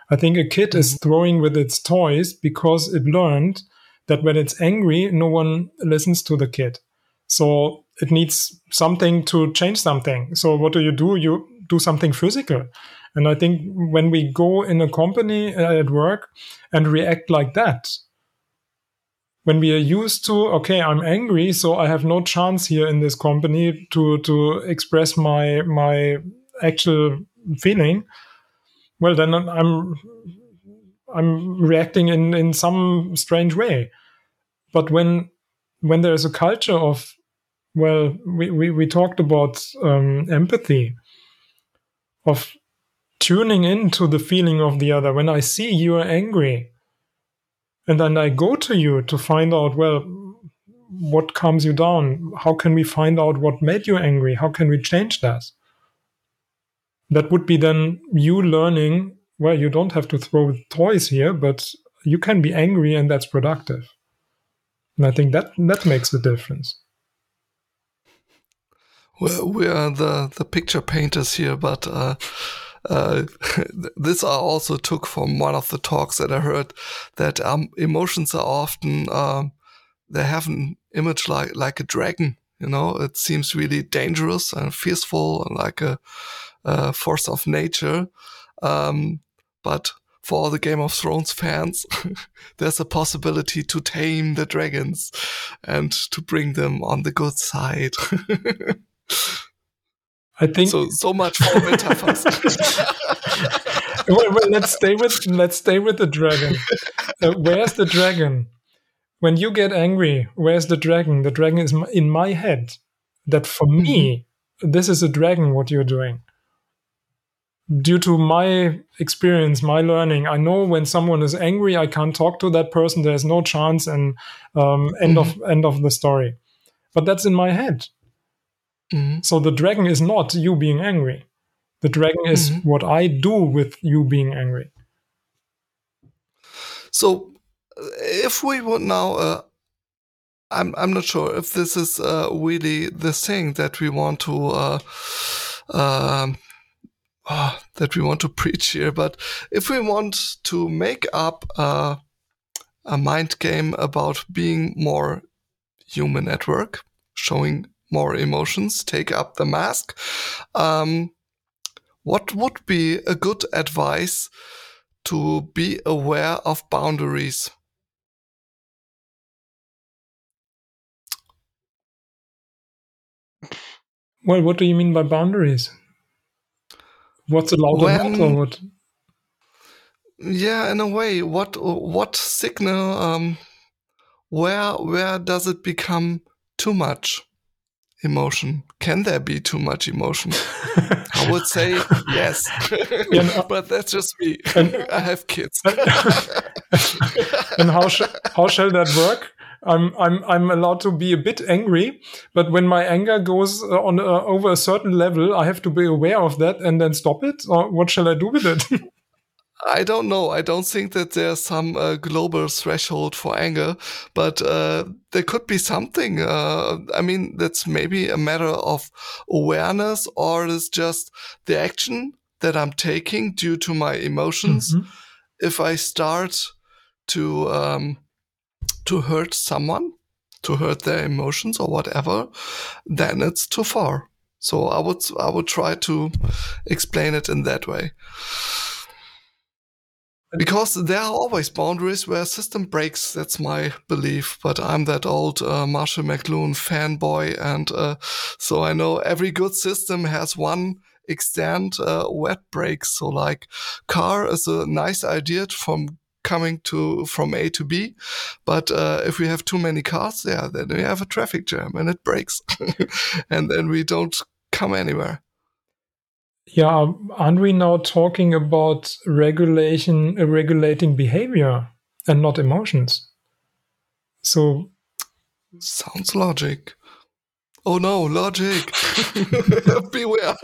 I think a kid is mm-hmm. throwing with its toys because it learned that when it's angry, no one listens to the kid. So it needs something to change something. So what do you do? You do something physical. And I think when we go in a company uh, at work and react like that, when we are used to, okay, I'm angry, so I have no chance here in this company to to express my my actual feeling. Well, then I'm I'm reacting in in some strange way. But when when there is a culture of well, we, we, we talked about um, empathy, of tuning into the feeling of the other. When I see you are angry, and then I go to you to find out, well, what calms you down? How can we find out what made you angry? How can we change that? That would be then you learning, well, you don't have to throw toys here, but you can be angry and that's productive. And I think that that makes the difference. Well, we are the, the picture painters here, but uh, uh, this I also took from one of the talks that I heard that um, emotions are often um, they have an image like like a dragon. You know, it seems really dangerous and fearful and like a, a force of nature. Um, but for all the Game of Thrones fans, there's a possibility to tame the dragons and to bring them on the good side. I think so. So much for metaphors. well, well, let's stay with let's stay with the dragon. Uh, where's the dragon? When you get angry, where's the dragon? The dragon is in my head. That for me, this is a dragon. What you're doing. Due to my experience, my learning, I know when someone is angry, I can't talk to that person. There's no chance, and um, end mm-hmm. of end of the story. But that's in my head Mm-hmm. So the dragon is not you being angry. The dragon is mm-hmm. what I do with you being angry. So uh, if we would now, uh, I'm I'm not sure if this is uh, really the thing that we want to uh, um, oh, that we want to preach here, but if we want to make up uh, a mind game about being more human at work, showing more emotions, take up the mask. Um, what would be a good advice to be aware of boundaries? Well, what do you mean by boundaries? What's allowed when, or what? Yeah, in a way, what what signal? Um, where where does it become too much emotion? Can there be too much emotion? I would say yes, yeah, no, but that's just me. And, I have kids. and how sh- how shall that work? I'm I'm I'm allowed to be a bit angry, but when my anger goes uh, on uh, over a certain level, I have to be aware of that and then stop it. Or what shall I do with it? I don't know. I don't think that there's some uh, global threshold for anger, but uh, there could be something. Uh, I mean, that's maybe a matter of awareness, or it's just the action that I'm taking due to my emotions. Mm-hmm. If I start to um, to hurt someone, to hurt their emotions or whatever, then it's too far. So I would I would try to explain it in that way. Because there are always boundaries where a system breaks. That's my belief. But I'm that old uh, Marshall McLuhan fanboy, and uh, so I know every good system has one extent uh, it breaks. So, like, car is a nice idea from coming to from A to B. But uh, if we have too many cars, yeah, then we have a traffic jam and it breaks, and then we don't come anywhere. Yeah, aren't we now talking about regulation, uh, regulating behavior and not emotions? So, sounds logic. Oh no, logic! Beware.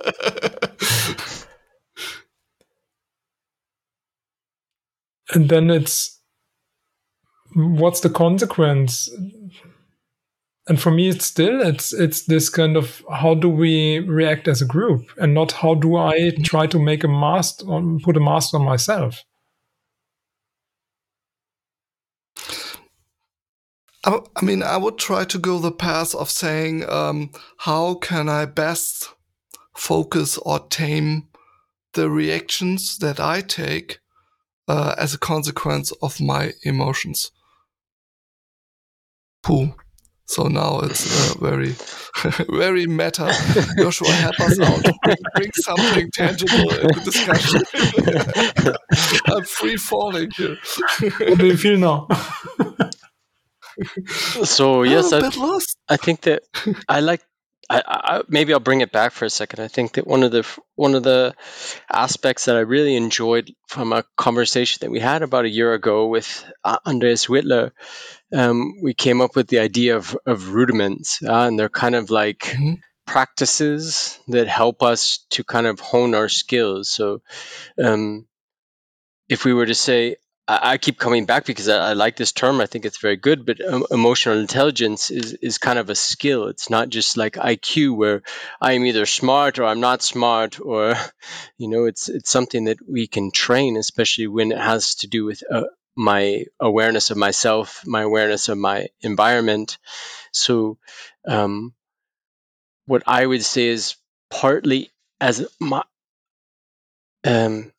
and then it's what's the consequence and for me it's still it's it's this kind of how do we react as a group and not how do i try to make a mask on put a mask on myself I mean, I would try to go the path of saying, um, how can I best focus or tame the reactions that I take uh, as a consequence of my emotions. Pooh. So now it's uh, very, very meta. Joshua, help us out. Bring, bring something tangible in the discussion. I'm free falling here. what do you feel now? so yes, I, I think that I like I, I, maybe I'll bring it back for a second. I think that one of the one of the aspects that I really enjoyed from a conversation that we had about a year ago with uh, Andreas Whitler, um, we came up with the idea of, of rudiments, uh, and they're kind of like mm-hmm. practices that help us to kind of hone our skills. So, um, if we were to say, I, keep coming back because I, I, like this term. I think it's very good. But um, emotional intelligence is is kind of a skill. It's not just like IQ, where I'm either smart or I'm not smart, or you know, it's it's something that we can train, especially when it has to do with uh, my awareness of myself, my awareness of my environment. So, um, what I would say is partly as my um,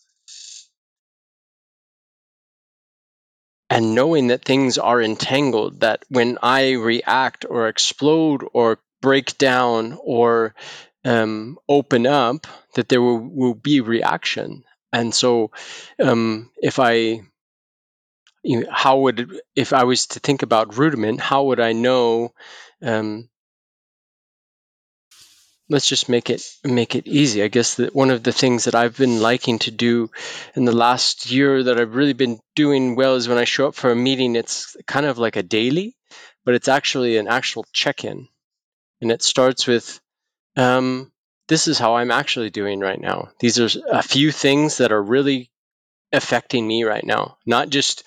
and knowing that things are entangled, that when I react or explode or break down or um, open up, that there will, will be reaction. And so, um, if I, you know, how would, if I was to think about rudiment, how would I know um, let's just make it make it easy. I guess that one of the things that I've been liking to do in the last year that I've really been doing well is when I show up for a meeting, it's kind of like a daily, but it's actually an actual check-in, and it starts with, um, "This is how I'm actually doing right now. These are a few things that are really affecting me right now, not just."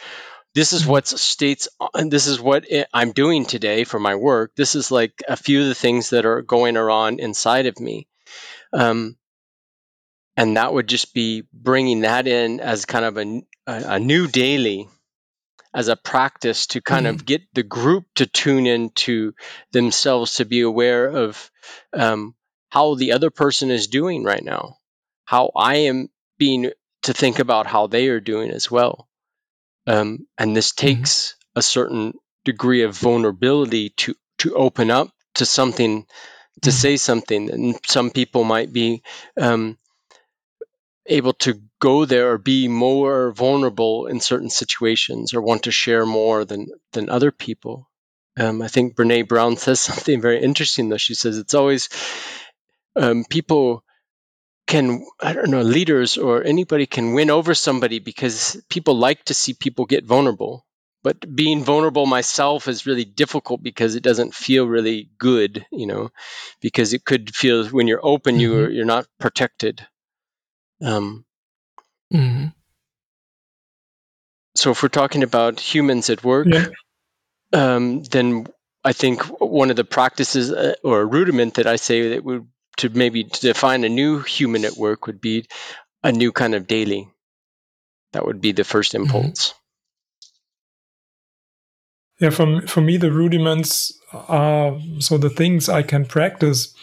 This is what states and this is what i'm doing today for my work this is like a few of the things that are going around inside of me um, and that would just be bringing that in as kind of a, a, a new daily as a practice to kind mm-hmm. of get the group to tune into themselves to be aware of um, how the other person is doing right now, how I am being to think about how they are doing as well. Um, and this mm-hmm. takes mm-hmm. a certain degree of vulnerability to to open up to something, to mm-hmm. say something. And some people might be um, able to go there or be more vulnerable in certain situations or want to share more than than other people. Um, I think Brene Brown says something very interesting though. She says it's always um, people can I don't know leaders or anybody can win over somebody because people like to see people get vulnerable. But being vulnerable myself is really difficult because it doesn't feel really good, you know, because it could feel when you're open, mm-hmm. you're you're not protected. Um, mm-hmm. So if we're talking about humans at work, yeah. um, then I think one of the practices uh, or a rudiment that I say that would to maybe to define a new human at work would be a new kind of daily. That would be the first mm-hmm. impulse. Yeah, for for me, the rudiments are so the things I can practice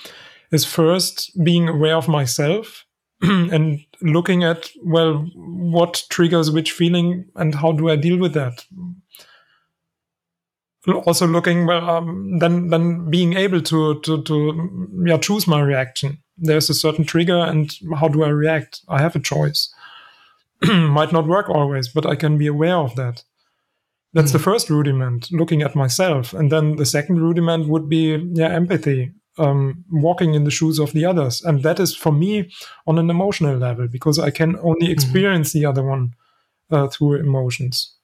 is first being aware of myself and looking at well what triggers which feeling and how do i deal with that also looking well um, then then being able to to to yeah choose my reaction there's a certain trigger and how do i react i have a choice might not work always but i can be aware of that that's mm. the first rudiment looking at myself and then the second rudiment would be yeah empathy um, walking in the shoes of the others. And that is for me on an emotional level because I can only mm-hmm. experience mm-hmm. the other one uh, through emotions.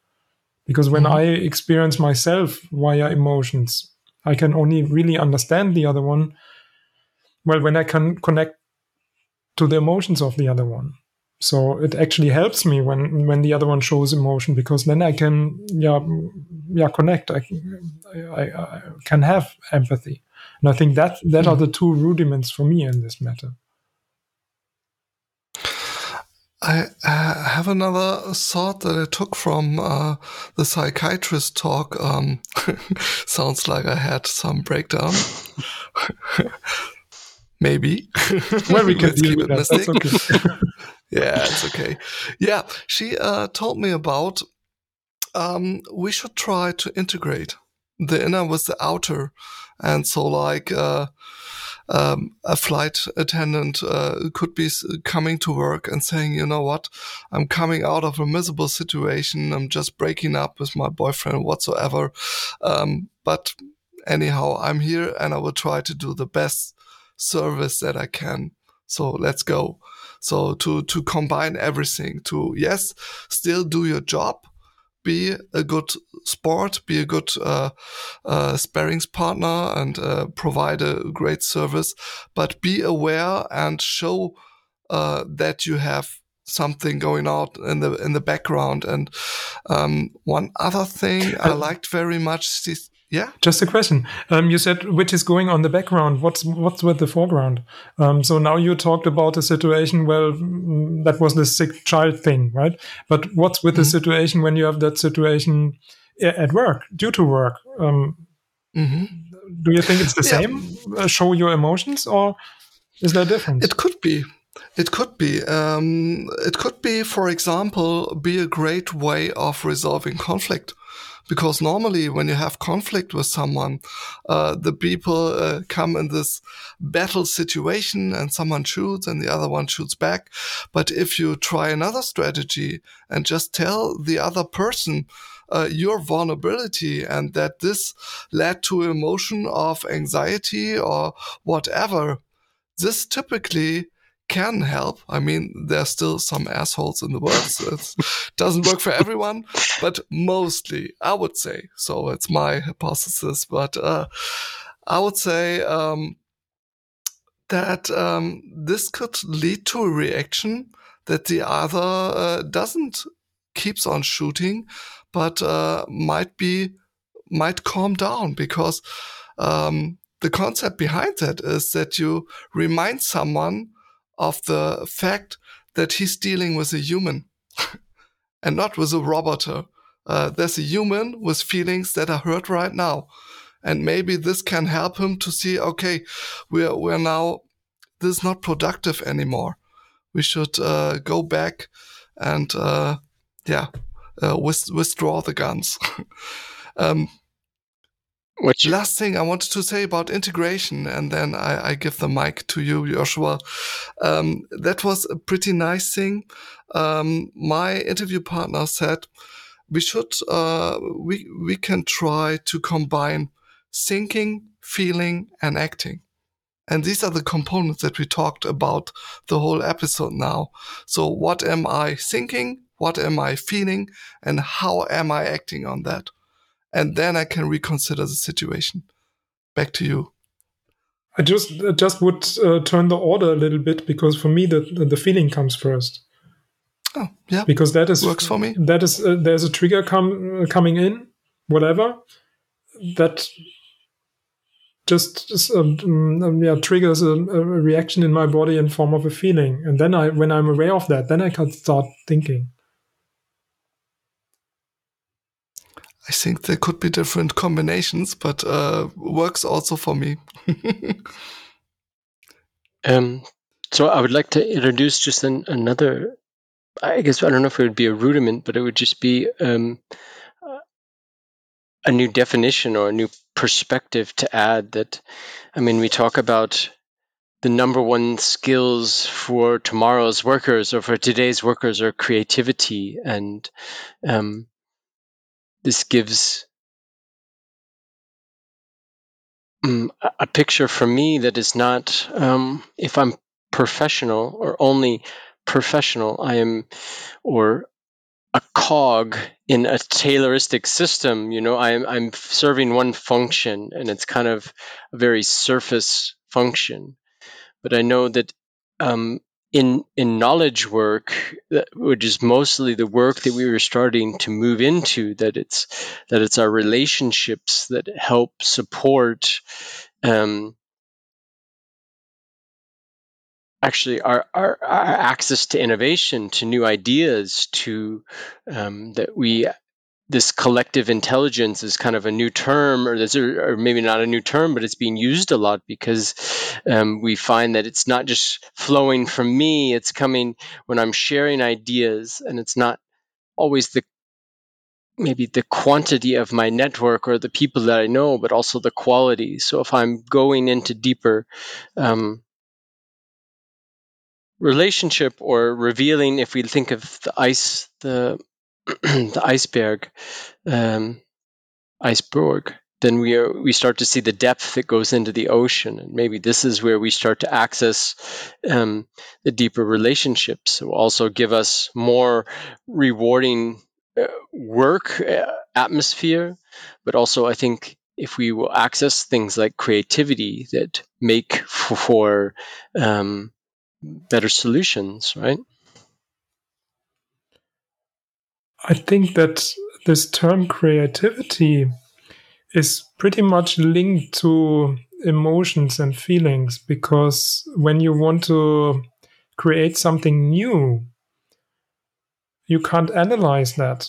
Because when mm-hmm. I experience myself via emotions, I can only really understand the other one. Well, when I can connect to the emotions of the other one. So it actually helps me when when the other one shows emotion because then I can yeah yeah connect. I, I, I can have empathy. And I think that that are hmm. the two rudiments for me in this matter. I uh, have another thought that I took from uh, the psychiatrist talk. Um, sounds like I had some breakdown. Maybe. Well, we can deal with that. Okay. yeah, it's okay. Yeah, she uh, told me about um, we should try to integrate the inner with the outer and so, like, uh, um, a flight attendant uh, could be coming to work and saying, you know what, I'm coming out of a miserable situation. I'm just breaking up with my boyfriend whatsoever. Um, but anyhow, I'm here and I will try to do the best service that I can. So let's go. So to, to combine everything to, yes, still do your job, be a good sport, be a good uh, uh, sparings partner, and uh, provide a great service. But be aware and show uh, that you have something going on in the in the background. And um, one other thing I liked very much yeah. Just a question. Um, you said which is going on the background. What's what's with the foreground? Um, so now you talked about a situation. Well, mm, that was the sick child thing, right? But what's with mm -hmm. the mm-hmm. situation when you have that situation at work due to work? Um, mm -hmm. Do you think it's the yeah. same? Uh, show your emotions, or is there a difference? It could be. It could be. Um, it could be, for example, be a great way of resolving conflict because normally when you have conflict with someone, uh, the people uh, come in this battle situation and someone shoots and the other one shoots back. But if you try another strategy and just tell the other person, uh, your vulnerability and that this led to emotion of anxiety or whatever, this typically can help. I mean, there's still some assholes in the world. So it doesn't work for everyone, but mostly, I would say. So it's my hypothesis, but uh, I would say um, that um, this could lead to a reaction that the other uh, doesn't keeps on shooting, but uh, might be might calm down because um, the concept behind that is that you remind someone of the fact that he's dealing with a human and not with a robot uh, there's a human with feelings that are hurt right now. And maybe this can help him to see, okay, we're, we're now, this is not productive anymore. We should uh, go back and, uh, yeah, uh, with, withdraw the guns. um, which last thing I wanted to say about integration, and then I, I give the mic to you, Joshua. Um, that was a pretty nice thing. Um, my interview partner said we should uh, we we can try to combine thinking, feeling, and acting. And these are the components that we talked about the whole episode now. So what am I thinking? What am I feeling? And how am I acting on that? And then I can reconsider the situation. Back to you. I just I just would uh, turn the order a little bit because for me the the feeling comes first. Oh yeah, because that is works for me. That is uh, there's a trigger come uh, coming in, whatever that just, just um, um, yeah triggers a, a, reaction in my body in form of a feeling, and then I when I'm aware of that, then I can start thinking. I think there could be different combinations, but uh, works also for me. um, so I would like to introduce just an, another. I guess I don't know if it would be a rudiment, but it would just be um, a new definition or a new perspective to add. That I mean, we talk about the number one skills for tomorrow's workers or for today's workers are creativity and um, this gives um, a picture for me that is not um, if I'm professional or only professional, I am or a cog in a Tayloristic system. You know, I'm I'm serving one function, and it's kind of a very surface function. But I know that um, in in knowledge work, which is mostly the work that we were starting to move into, that it's that it's our relationships that help support um, actually our, our, our access to innovation, to new ideas, to um, that we this collective intelligence is kind of a new term, or, this, or maybe not a new term, but it's being used a lot because um, we find that it's not just flowing from me; it's coming when I'm sharing ideas, and it's not always the maybe the quantity of my network or the people that I know, but also the quality. So if I'm going into deeper um, relationship or revealing, if we think of the ice, the the iceberg, um, iceberg, then we are, we start to see the depth that goes into the ocean, and maybe this is where we start to access um, the deeper relationships. Will also give us more rewarding uh, work uh, atmosphere, but also I think if we will access things like creativity that make for, for um, better solutions, right? I think that this term creativity is pretty much linked to emotions and feelings because when you want to create something new, you can't analyze that.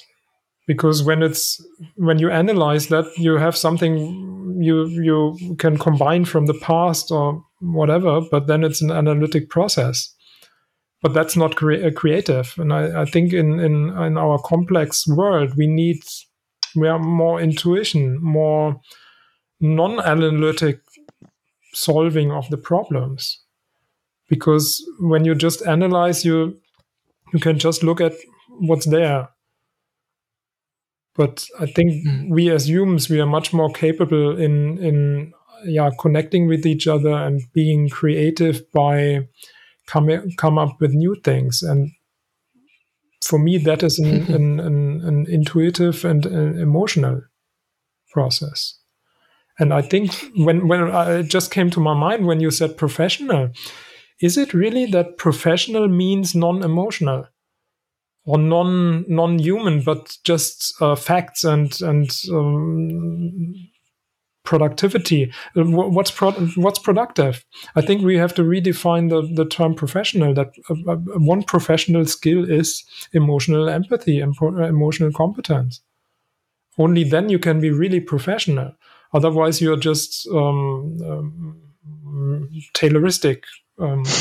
Because when it's when you analyze that you have something you you can combine from the past or whatever but then it's an analytic process but that's not cre- uh, creative. And I, I think in, in, in our complex world, we need we are more intuition, more non-analytic solving of the problems. Because when you just analyze, you you can just look at what's there. But I think mm. we as humans, we are much more capable in in yeah connecting with each other and being creative by come come up with new things. And for me that is an, an, an, an intuitive and an emotional process. And i think when when it just came to my mind when you said professional is it really that professional means non-emotional? Or non non-human but just uh, facts and and um, productivity. Uh, what's pro- what's productive? I think we have to redefine the, the term professional. That uh, uh one professional skill is emotional empathy and pro- uh, emotional competence. only then you can be really professional. Otherwise, you're just um, um, Tayloristic. Um.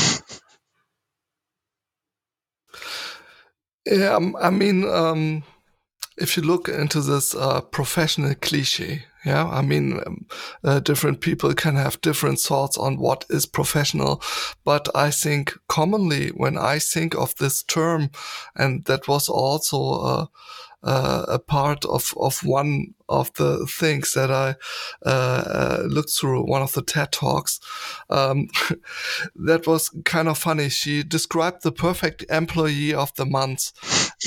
Yeah, um, I mean, um, if you look into this uh, professional cliche, yeah, I mean, um, uh, different people can have different thoughts on what is professional, but I think commonly when I think of this term, and that was also uh, uh, a part of, of one of the things that I uh, uh, looked through one of the TED talks. Um, that was kind of funny. She described the perfect employee of the month,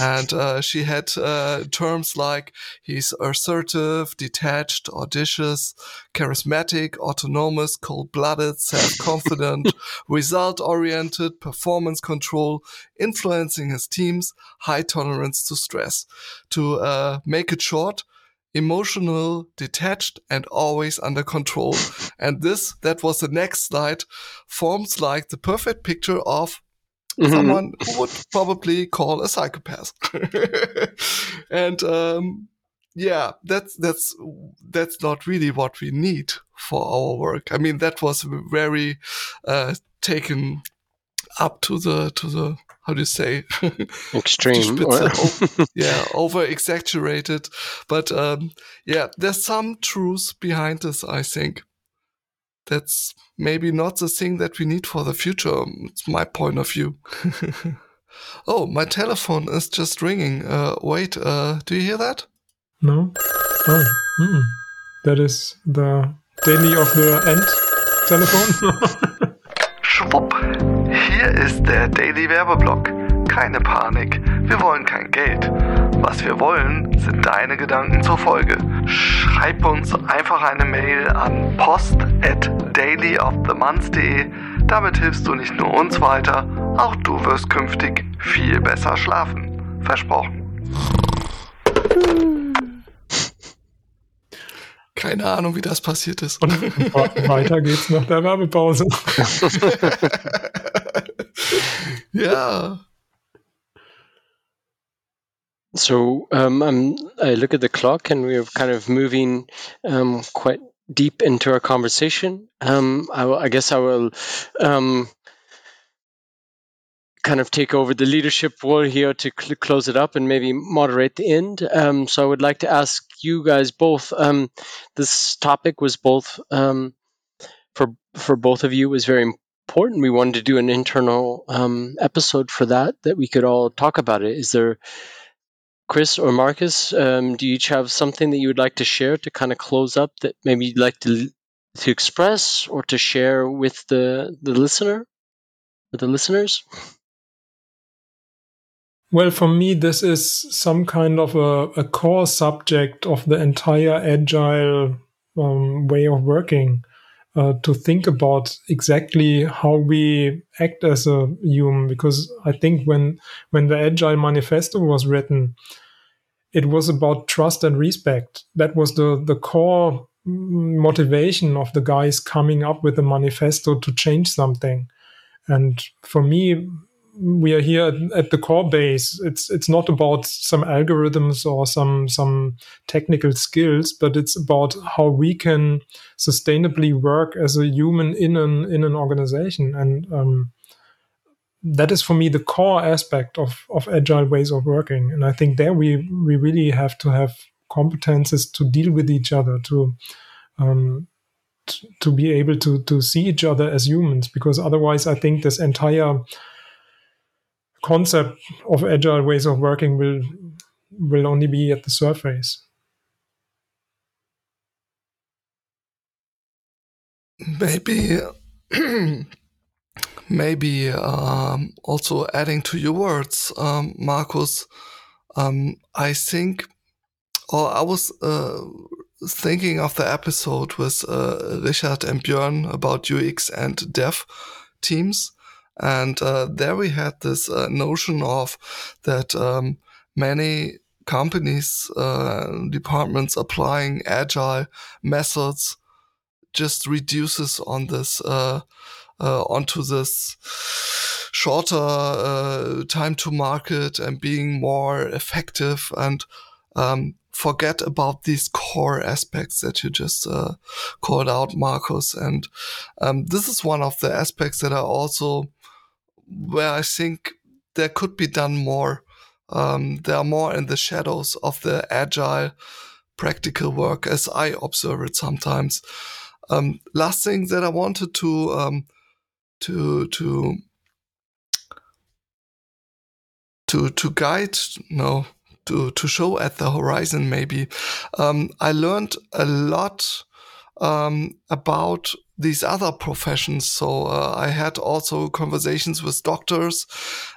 and uh, she had uh, terms like he's assertive, detached, audacious, charismatic, autonomous, cold-blooded, self-confident, result-oriented, performance control, influencing his teams, high tolerance to stress. To uh, make it short, emotional, detached, and always under control. and this, that was the next slide, forms like the perfect picture of mm-hmm. someone who would probably call a psychopath. and um, yeah, that's that's that's not really what we need for our work. I mean, that was very uh, taken up to the to the how do you say? Extreme. Yeah over exaggerated. But um, yeah there's some truth behind this i think. That's maybe not the thing that we need for the future. It's my point of view. Oh my telephone is just ringing. Uh, wait uh, do you hear that? No? Oh mm. that is the daily of the end telephone. Schwupp Hier ist der Daily Werbeblock. Keine Panik, wir wollen kein Geld. Was wir wollen, sind deine Gedanken zur Folge. Schreib uns einfach eine Mail an post at dailyofthemonth.de. Damit hilfst du nicht nur uns weiter, auch du wirst künftig viel besser schlafen. Versprochen. Keine Ahnung, wie das passiert ist. Und weiter geht's nach der Werbepause. yeah. So um, um, I look at the clock, and we're kind of moving um, quite deep into our conversation. Um, I, I, guess I will um, kind of take over the leadership role here to cl- close it up and maybe moderate the end. Um, so I would like to ask you guys both. this topic was both for for both of you was very important. We wanted to do an internal um, episode for that that we could all talk about it. Is there, Chris or Marcus? Um, do you each have something that you would like to share to kind of close up that maybe you'd like to to express or to share with the the listener, with the listeners? Well, for me, this is some kind of a, a core subject of the entire agile um, way of working uh, to think about exactly how we act as a human because i think when when the agile manifesto was written it was about trust and respect. That was the the core motivation of the guys coming up with the manifesto to change something. And for me we are here at the core base. It's it's not about some algorithms or some some technical skills, but it's about how we can sustainably work as a human in an in an organization, and um, that is for me the core aspect of of agile ways of working. And I think there we we really have to have competences to deal with each other to. Um, to be able to to see each other as humans because otherwise i think this entire concept of agile ways of working will will only be at the surface. Maybe, maybe um, also adding to your words, um, Marcus. Um, I think, or I was uh, thinking of the episode with uh, Richard and Björn about UX and dev teams and uh, there we had this uh, notion of that um, many companies, uh, departments applying agile methods just reduces on this uh, uh, onto this shorter uh, time to market and being more effective and um, forget about these core aspects that you just uh, called out, Marcus. And um, this is one of the aspects that are also where I think there could be done more. Um, they are more in the shadows of the agile, practical work as I observe it sometimes. Um, last thing that I wanted to um, to to to to guide no to to show at the horizon maybe um, I learned a lot um, about these other professions. So uh, I had also conversations with doctors,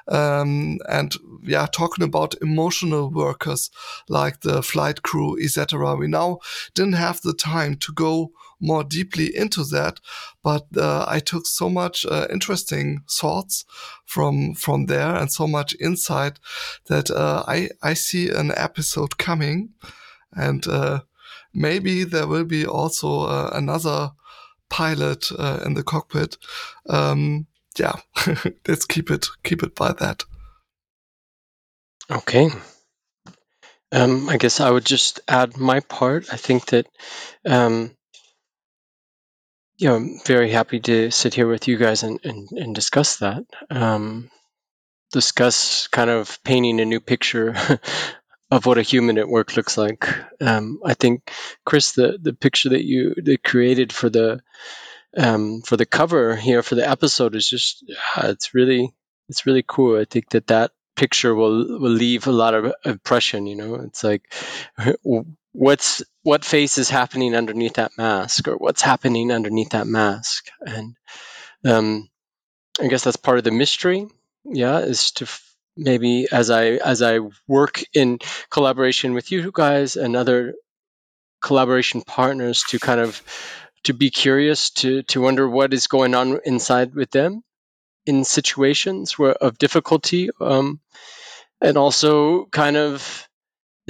um, and yeah, talking about emotional workers like the flight crew, etc. We now didn't have the time to go more deeply into that, but uh, I took so much uh, interesting thoughts from from there and so much insight that uh, I I see an episode coming, and uh, maybe there will be also uh, another pilot uh, in the cockpit. Um, yeah, let's keep it keep it by that. Okay. Um, I guess I would just add my part. I think that, um, you know, I'm very happy to sit here with you guys and, and, and discuss that. Um, discuss kind of painting a new picture of what a human at work looks like. Um, I think, Chris, the, the picture that you that created for the um, for the cover here for the episode is just uh, it's really it's really cool. I think that that picture will will leave a lot of impression. You know, it's like what's what face is happening underneath that mask, or what's happening underneath that mask, and um, I guess that's part of the mystery. Yeah, is to maybe as I as I work in collaboration with you guys and other collaboration partners to kind of to be curious to to wonder what is going on inside with them in situations where of difficulty um, and also kind of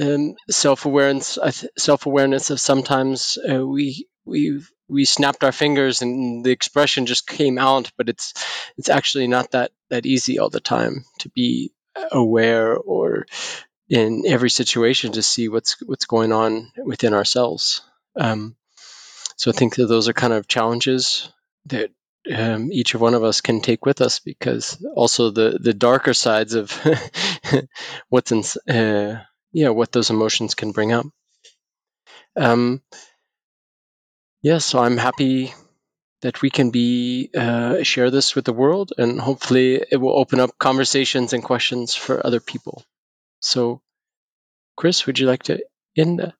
um, self-awareness self-awareness of sometimes uh, we we we snapped our fingers and the expression just came out but it's it's actually not that that easy all the time to be aware or in every situation to see what's what's going on within ourselves. Um, so I think that those are kind of challenges that um, each of one of us can take with us because also the the darker sides of what's in uh, yeah what those emotions can bring up. Um, yeah, so I'm happy that we can be uh, share this with the world, and hopefully it will open up conversations and questions for other people. So, Chris, would you like to end?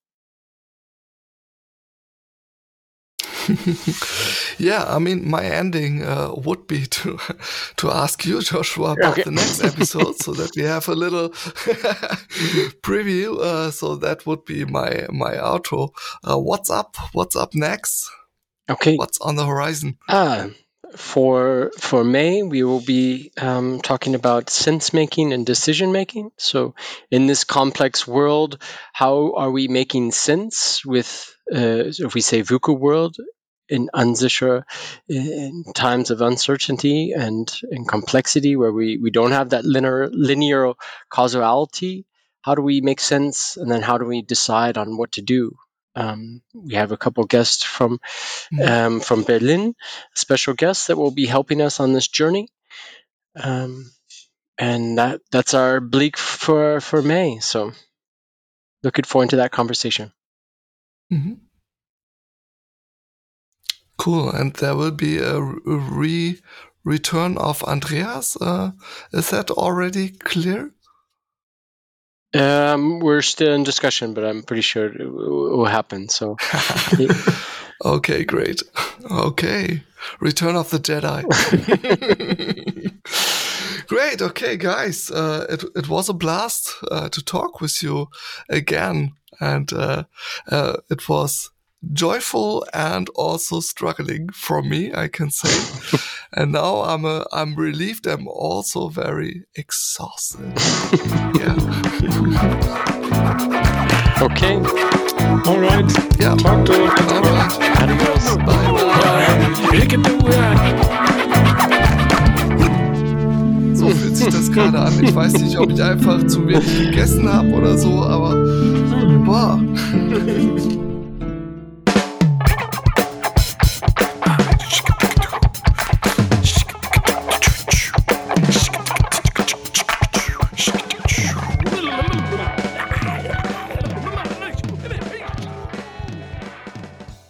yeah, I mean, my ending uh, would be to to ask you, Joshua, about okay. the next episode, so that we have a little preview. Uh, so that would be my my outro. Uh, what's up? What's up next? Okay, what's on the horizon? Ah, for for May, we will be um, talking about sense making and decision making. So, in this complex world, how are we making sense with uh, if we say VUCA world in unsicher in times of uncertainty and in complexity where we, we don't have that linear linear causality how do we make sense and then how do we decide on what to do um, we have a couple guests from mm-hmm. um, from Berlin, special guests that will be helping us on this journey, um, and that that's our bleak for for May. So, looking forward to that conversation. Mm-hmm. Cool, and there will be a re return of Andreas. Uh, is that already clear? Um, we're still in discussion, but I'm pretty sure it will happen. So, okay, great. Okay, Return of the Jedi. great. Okay, guys, uh, it it was a blast uh, to talk with you again, and uh, uh it was joyful and also struggling for me, I can say. and now I'm a, I'm relieved. I'm also very exhausted. yeah. okay. All right. Yeah. Talk to you. All right. Adios. Bye bye. So fühlt sich das gerade an. Ich weiß nicht, ob ich einfach zu wenig gegessen habe oder so, aber boah.